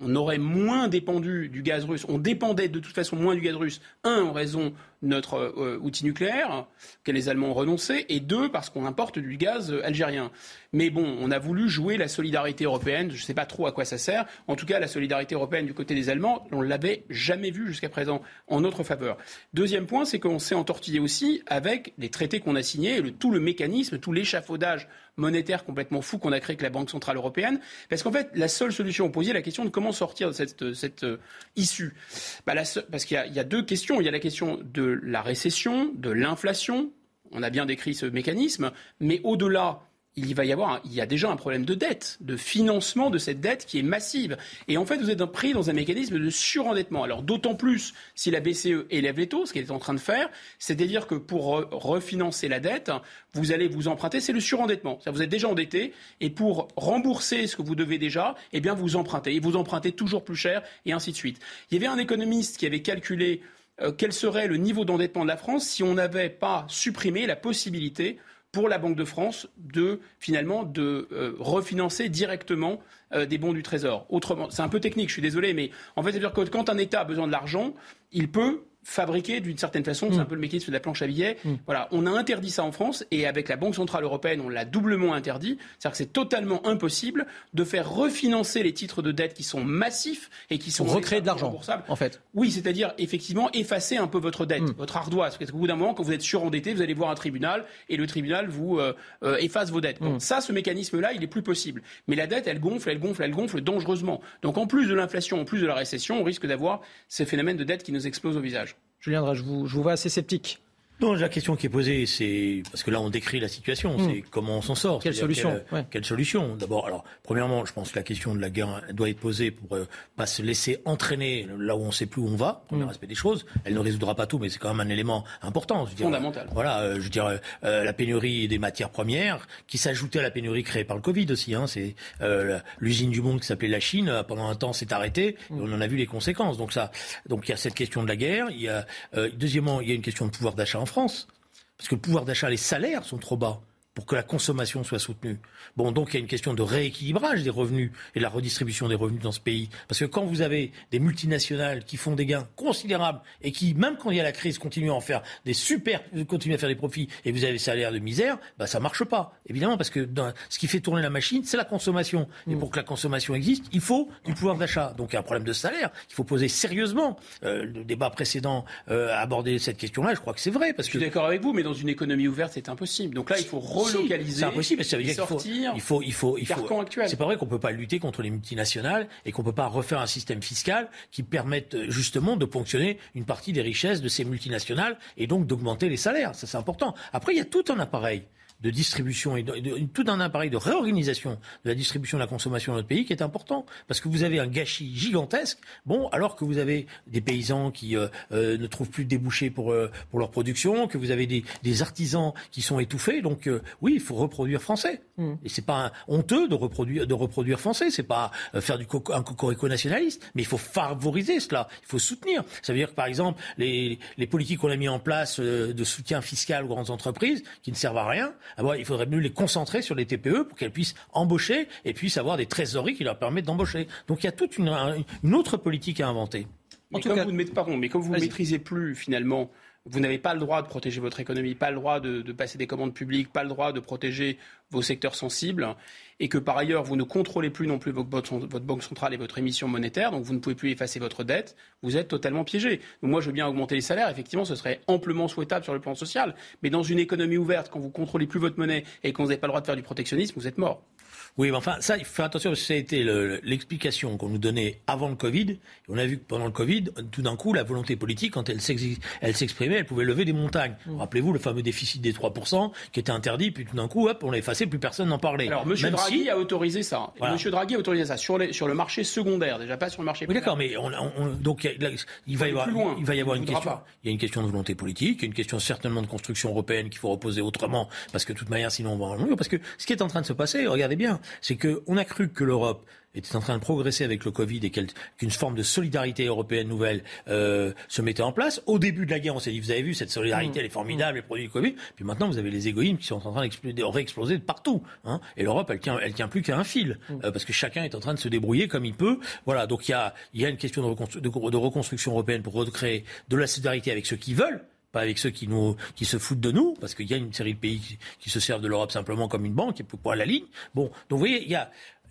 Speaker 6: on aurait moins dépendu du gaz russe, on dépendait de toute façon moins du gaz russe, un, en raison notre euh, outil nucléaire, que les Allemands ont renoncé, et deux, parce qu'on importe du gaz euh, algérien. Mais bon, on a voulu jouer la solidarité européenne, je ne sais pas trop à quoi ça sert. En tout cas, la solidarité européenne du côté des Allemands, on ne l'avait jamais vue jusqu'à présent en notre faveur. Deuxième point, c'est qu'on s'est entortillé aussi avec les traités qu'on a signés, le, tout le mécanisme, tout l'échafaudage monétaire complètement fou qu'on a créé avec la Banque Centrale Européenne. Parce qu'en fait, la seule solution, on posait la question de comment sortir de cette, cette euh, issue. Bah, parce qu'il y, y, a deux questions. Il y a la question de la récession, de l'inflation. On a bien décrit ce mécanisme. Mais au-delà, il va y avoir, il y a déjà un problème de dette, de financement de cette dette qui est massive. Et en fait, vous êtes pris dans un mécanisme de surendettement. Alors d'autant plus si la BCE élève les taux, ce qu'elle est en train de faire, c'est-à-dire que pour refinancer la dette, vous allez vous emprunter, c'est le surendettement. Vous êtes déjà endetté et pour rembourser ce que vous devez déjà, eh bien vous empruntez et vous empruntez toujours plus cher et ainsi de suite. Il y avait un économiste qui avait calculé euh, quel serait le niveau d'endettement de la France si on n'avait pas supprimé la possibilité pour la Banque de France de finalement de euh, refinancer directement euh, des bons du Trésor. Autrement, c'est un peu technique, je suis désolé, mais en fait, c'est-à-dire que quand un État a besoin de l'argent, il peut fabriqué d'une certaine façon. C'est mm. un peu le mécanisme de la planche à billets. Mm. Voilà, on a interdit ça en France et avec la Banque centrale européenne, on l'a doublement interdit. C'est-à-dire que c'est totalement impossible de faire refinancer les titres de dette qui sont massifs et qui sont
Speaker 1: recréer de l'argent. En fait,
Speaker 6: oui, c'est-à-dire effectivement effacer un peu votre dette, mm. votre ardoise. Parce qu'au bout d'un moment, quand vous êtes surendetté, vous allez voir un tribunal et le tribunal vous euh, euh, efface vos dettes. ça, ce mécanisme-là, il est plus possible. Mais la dette, elle gonfle, elle gonfle, elle gonfle dangereusement. Donc en plus de l'inflation, en plus de la récession, on risque d'avoir ces phénomènes de dette qui nous explosent au visage.
Speaker 1: Julien je vous, je vous vois assez sceptique.
Speaker 7: Non, la question qui est posée, c'est parce que là on décrit la situation, hmm. c'est comment on s'en sort.
Speaker 1: Quelle solution
Speaker 7: quelle, solution D'abord, alors premièrement, je pense que la question de la guerre doit être posée pour ne euh, pas se laisser entraîner là où on ne sait plus où on va. Premier hmm. aspect des choses. Elle ne résoudra pas tout, mais c'est quand même un élément important.
Speaker 6: Fondamental.
Speaker 7: voilà, euh, je veux dire euh, la pénurie des matières premières, qui s'ajoutait à la pénurie créée par le Covid aussi. Hein, c'est l'usine du monde qui s'appelait la Chine. Pendant un temps, s'est arrêtée. Hmm. on en a vu les conséquences. Donc ça, donc il y a cette question de la guerre. Il y a deuxièmement, il y a une question de pouvoir d'achat en France. Parce que le pouvoir d'achat, les salaires sont trop bas pour que la consommation soit soutenue. Bon, donc il y a une question de rééquilibrage des revenus et de la redistribution des revenus dans ce pays. Parce que quand vous avez des multinationales qui font des gains considérables et qui, même quand il y a la crise, continuent à en faire des super, continuent à faire des profits et vous avez des salaires de misère, bah ça marche pas. Évidemment, parce que ce qui fait tourner la machine, c'est la consommation. Et pour que la consommation existe, il faut du pouvoir d'achat. Donc il y a un problème de salaire qu'il faut poser sérieusement. Euh, le débat précédent euh, a abordé cette question-là. Je crois que c'est vrai. Parce
Speaker 6: je suis d'accord avec vous, mais dans une économie ouverte, c'est impossible. Donc là, il faut relocaliser.
Speaker 7: C'est impossible, ça veut dire qu'il faut, il faut, il faut, il faut. C'est pas vrai qu'on peut pas lutter contre les multinationales et qu'on peut pas refaire un système fiscal qui permette euh, justement de ponctionner une partie des richesses de ces multinationales et donc d'augmenter les salaires. Ça, c'est important. Après, il y a tout un appareil de distribution et tout un appareil de réorganisation de la distribution de la consommation dans notre pays qui est important. Parce que vous avez un gâchis gigantesque, bon, alors que vous avez des paysans qui euh, euh, ne trouvent plus de débouchés pour, euh, pour leur production, que vous avez des, des artisans qui sont étouffés. Donc oui, il faut reproduire français. Mmh. Et c'est pas honteux de reproduire, de reproduire français, c'est pas faire du coco, un cocorico nationaliste, mais il faut favoriser cela, il faut soutenir. Ça veut dire que par exemple, les, les politiques qu'on a mis en place de soutien fiscal aux grandes entreprises, qui ne servent à rien, ah il faudrait mieux les concentrer sur les TPE pour qu'elles puissent embaucher et puissent avoir des trésoreries qui leur permettent d'embaucher. Donc il y a toute une, autre politique à inventer.
Speaker 6: Mais comme, vous ne, pardon, mais comme vous ne maîtrisez plus finalement vous n'avez pas le droit de protéger votre économie, pas le droit de, passer des commandes publiques, pas le droit de protéger vos secteurs sensibles, et que par ailleurs vous ne contrôlez plus non plus votre, banque centrale et votre émission monétaire, donc vous ne pouvez plus effacer votre dette, vous êtes totalement piégé. moi je veux bien augmenter les salaires, effectivement ce serait amplement souhaitable sur le plan social, mais dans une économie ouverte, quand vous contrôlez plus votre monnaie et quand vous n'avez pas le droit de faire du protectionnisme, vous êtes mort.
Speaker 7: Oui, mais enfin, ça, il faut faire attention parce que ça a été l'explication qu'on nous donnait avant le Covid. on a vu que pendant le Covid, tout d'un coup, la volonté politique, quand elle s'exprimait, elle pouvait lever des montagnes. Mm. Rappelez-vous le fameux déficit des 3% qui était interdit, puis tout d'un coup, hop, on l'a effacé, plus personne n'en parlait.
Speaker 6: Alors, M. Draghi a autorisé ça. M. Draghi a autorisé ça sur, sur, le marché secondaire, déjà pas sur le marché
Speaker 7: Oui, d'accord, mais on, donc il va y avoir, il va y avoir une question. Il y a une question de volonté politique, il y a une question certainement de construction européenne qu'il faut reposer autrement, parce que de toute manière, sinon on va en. Parce que ce qui est en train de se passer, regardez bien, c'est qu'on a cru que l'Europe était en train de progresser avec le Covid et qu'une forme de solidarité européenne nouvelle euh, se mettait en place. Au début de la guerre, on s'est dit, vous avez vu, cette solidarité, elle est formidable, les produits du Covid. Puis maintenant, vous avez les égoïsmes qui sont en train de réexploser de partout. Hein. Et l'Europe, elle tient, elle tient plus qu'à un fil, mm. euh, parce que chacun est en train de se débrouiller comme il peut. Voilà, donc il y a, y a une question de, de reconstruction européenne pour recréer de la solidarité avec ceux qui veulent pas avec ceux qui nous qui se foutent de nous, parce qu'il y a une série de pays qui, se servent de l'Europe simplement comme une banque et pour la ligne. Bon, donc vous voyez, il y a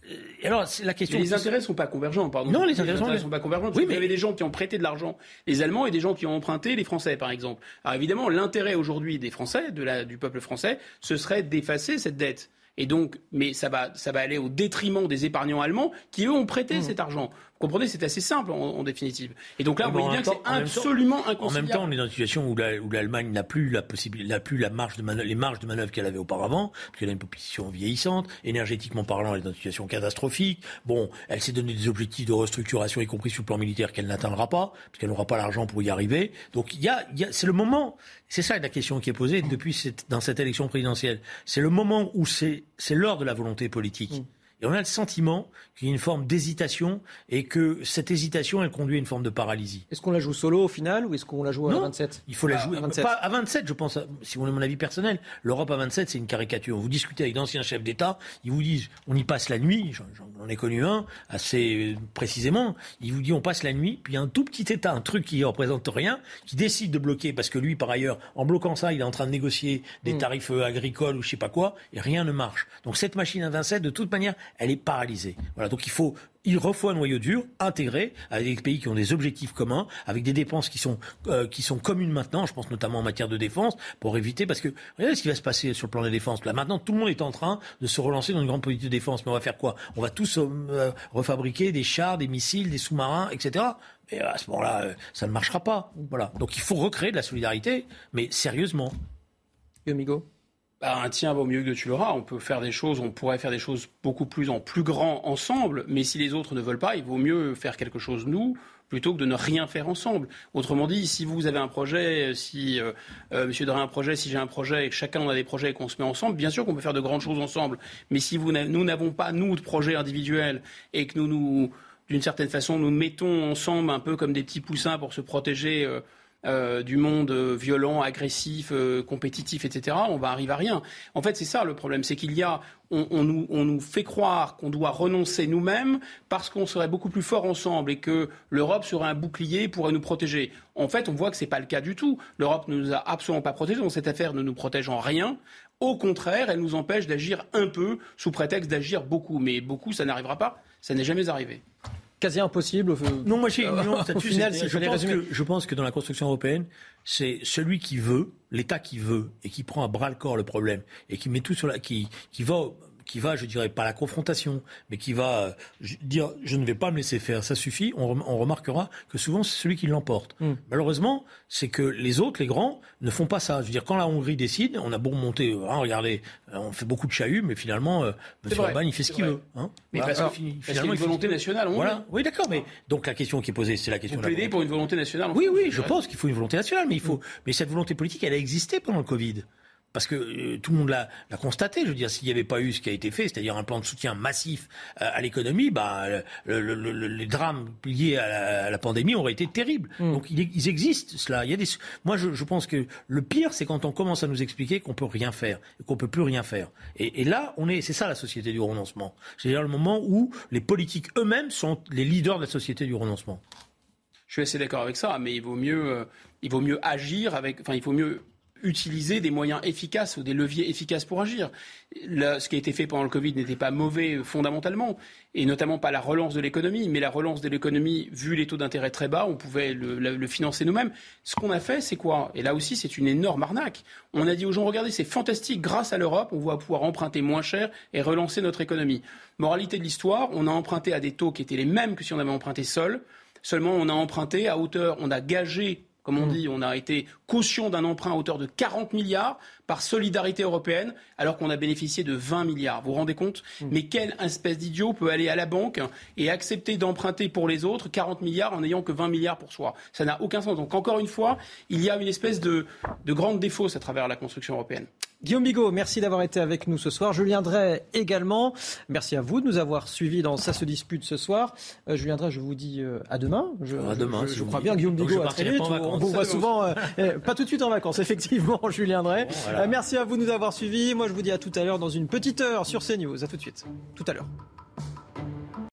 Speaker 7: euh, alors, la question.
Speaker 6: les intérêts ne sont pas convergents, pardon.
Speaker 7: Non, les intérêts,
Speaker 6: ne sont pas convergents. Oui, mais il y avait des gens qui ont prêté de l'argent, les Allemands, et des gens qui ont emprunté, les Français, par exemple. Alors évidemment, l'intérêt aujourd'hui des Français, de la, du peuple français, ce serait d'effacer cette dette Et donc, mais ça va, ça va aller au détriment des épargnants allemands qui, eux, ont prêté mmh. cet argent comprenez, c'est assez simple en, définitive. Et donc là, vous voyez bien que c'est absolument inconciliable.
Speaker 7: En même temps, on est dans une situation où l'Allemagne n'a plus la possibilité, n'a plus la marge de manœuvre, les marges de manœuvre qu'elle avait auparavant, parce qu'elle a une population vieillissante, énergétiquement parlant, elle est dans une situation catastrophique. Bon, elle s'est donné des objectifs de restructuration, y compris sur le plan militaire, qu'elle n'atteindra pas, parce qu'elle n'aura pas l'argent pour y arriver. Donc il y a, y a c'est le moment, c'est ça la question qui est posée depuis cette, dans cette élection présidentielle. C'est le moment où c'est, c'est l'heure de la volonté politique. Mm. Et on a le sentiment qu'il y a une forme d'hésitation et que cette hésitation, elle conduit à une forme de paralysie.
Speaker 1: Est-ce qu'on la joue solo au final ou est-ce qu'on la joue à 27
Speaker 7: Il faut la jouer à 27. Pas à 27, je pense, si vous voulez mon avis personnel. L'Europe à 27, c'est une caricature. Vous discutez avec d'anciens chefs d'État, ils vous disent on y passe la nuit. J'en ai connu un assez précisément. Il vous dit on passe la nuit, puis un tout petit État, un truc qui représente rien, qui décide de bloquer parce que lui, par ailleurs, en bloquant ça, il est en train de négocier des hmm. tarifs euh, agricoles ou je sais pas quoi, et rien ne marche. Donc cette machine à 27, de toute manière, elle est paralysée. Voilà, donc il faut il refaut un noyau dur, intégré, avec des pays qui ont des objectifs communs, avec des dépenses qui sont, euh, qui sont communes maintenant, je pense notamment en matière de défense, pour éviter, parce que regardez ce qui va se passer sur le plan de la défense. Là, maintenant, tout le monde est en train de se relancer dans une grande politique de défense. Mais on va faire quoi? On va tous euh, refabriquer des chars, des missiles, des sous-marins, etc. Et à ce moment-là, euh, ça ne marchera pas. Voilà. Donc il faut recréer de la solidarité, mais sérieusement.
Speaker 1: Yomigo
Speaker 6: bah, un tien vaut mieux que tu l'auras. On peut faire des choses, on pourrait faire des choses beaucoup plus en plus grand ensemble, mais si les autres ne veulent pas, il vaut mieux faire quelque chose nous plutôt que de ne rien faire ensemble. Autrement dit, si vous avez un projet, si euh, euh Monsieur Drey a un projet, si j'ai un projet, et que chacun a des projets et qu'on se met ensemble, bien sûr qu'on peut faire de grandes choses ensemble. Mais si vous nous n'avons pas nous de projets individuels et que nous nous d'une certaine façon nous mettons ensemble un peu comme des petits poussins pour se protéger. Euh, euh, du monde violent, agressif, euh, compétitif, etc., on va arriver à rien. En fait, c'est ça le problème, c'est qu'il y a, on, nous, fait croire qu'on doit renoncer nous-mêmes parce qu'on serait beaucoup plus fort ensemble et que l'Europe serait un bouclier pourrait nous protéger. En fait, on voit que ce n'est pas le cas du tout. L'Europe ne nous a absolument pas protégés. Donc cette affaire ne nous protège en rien. Au contraire, elle nous empêche d'agir un peu sous prétexte d'agir beaucoup. Mais beaucoup, ça n'arrivera pas. Ça n'est jamais arrivé
Speaker 1: quasi impossible.
Speaker 7: Non, moi, j'ai, au final, je, pense que, je pense que dans la construction européenne, c'est celui qui veut, l'État qui veut et qui prend à bras le corps le problème et qui met tout sur la, qui, qui va qui va, je dirais, pas la confrontation, mais qui va euh, dire je ne vais pas me laisser faire, ça suffit, on, remarquera que souvent c'est celui qui l'emporte. Hmm. Malheureusement, c'est que les autres, les grands, ne font pas ça. Je veux dire, quand la Hongrie décide, on a beau monter, hein, regardez, euh, on fait beaucoup de chahut, mais finalement, euh, M. Orban, il fait ce qu'il veut. Hein.
Speaker 6: Mais parce, que, finalement, une volonté nationale.
Speaker 7: Voilà. Oui, d'accord, mais donc la question qui est posée, c'est la question.
Speaker 6: Vous plaidez pour une volonté nationale.
Speaker 7: Oui, oui, je pense qu'il faut une volonté nationale, mais il faut, hmm. mais cette volonté politique, elle a existé pendant le Covid parce que euh, tout le monde l'a constaté. Je veux dire, s'il n'y avait pas eu ce qui a été fait, c'est-à-dire un plan de soutien massif euh, à l'économie, bah, les drames liés à la, pandémie auraient été terribles. Hmm. Donc, ils existent, cela. Il y a des... Moi, je, je pense que le pire, c'est quand on commence à nous expliquer qu'on peut rien faire, qu'on peut plus rien faire. Et, et là, on est, c'est ça la société du renoncement. C'est-à-dire le moment où les politiques eux-mêmes sont les leaders de la société du renoncement.
Speaker 6: Je suis assez d'accord avec ça, mais il vaut mieux, euh, il vaut mieux agir avec, enfin, il faut mieux utiliser des moyens efficaces ou des leviers efficaces pour agir. ce qui a été fait pendant le Covid n'était pas mauvais euh, fondamentalement, et notamment pas la relance de l'économie, mais la relance de l'économie, vu les taux d'intérêt très bas, on pouvait le, financer nous-mêmes. Ce qu'on a fait, c'est quoi? Et là aussi, c'est une énorme arnaque. On a dit aux gens, regardez, c'est fantastique, grâce à l'Europe, on va pouvoir emprunter moins cher et relancer notre économie. Moralité de l'histoire, on a emprunté à des taux qui étaient les mêmes que si on avait emprunté seul. Seulement, on a emprunté à hauteur, on a gagé comme on mm. dit, on a été caution d'un emprunt à hauteur de 40 milliards par solidarité européenne, alors qu'on a bénéficié de 20 milliards. Vous vous rendez compte mm. Mais quelle espèce d'idiot peut aller à la banque et accepter d'emprunter pour les autres 40 milliards en n'ayant que 20 milliards pour soi? Ça n'a aucun sens. Donc encore une fois, il y a une espèce de, de grande défausse à travers la construction européenne.
Speaker 1: Guillaume Bigot, merci d'avoir été avec nous ce soir. Julien Drey également. Merci à vous de nous avoir suivis dans Ça se dispute ce soir. Euh, Julien Drey, je vous dis euh, à demain.
Speaker 7: Je, à demain.
Speaker 1: Je, crois bien Guillaume Bigot à très vite. On vous voit souvent, euh, eh, pas tout de suite en vacances, effectivement, Julien Drey. merci à vous de nous avoir suivis. Moi, je vous dis à tout à l'heure dans une petite heure sur CNews. À tout de suite. Tout à l'heure.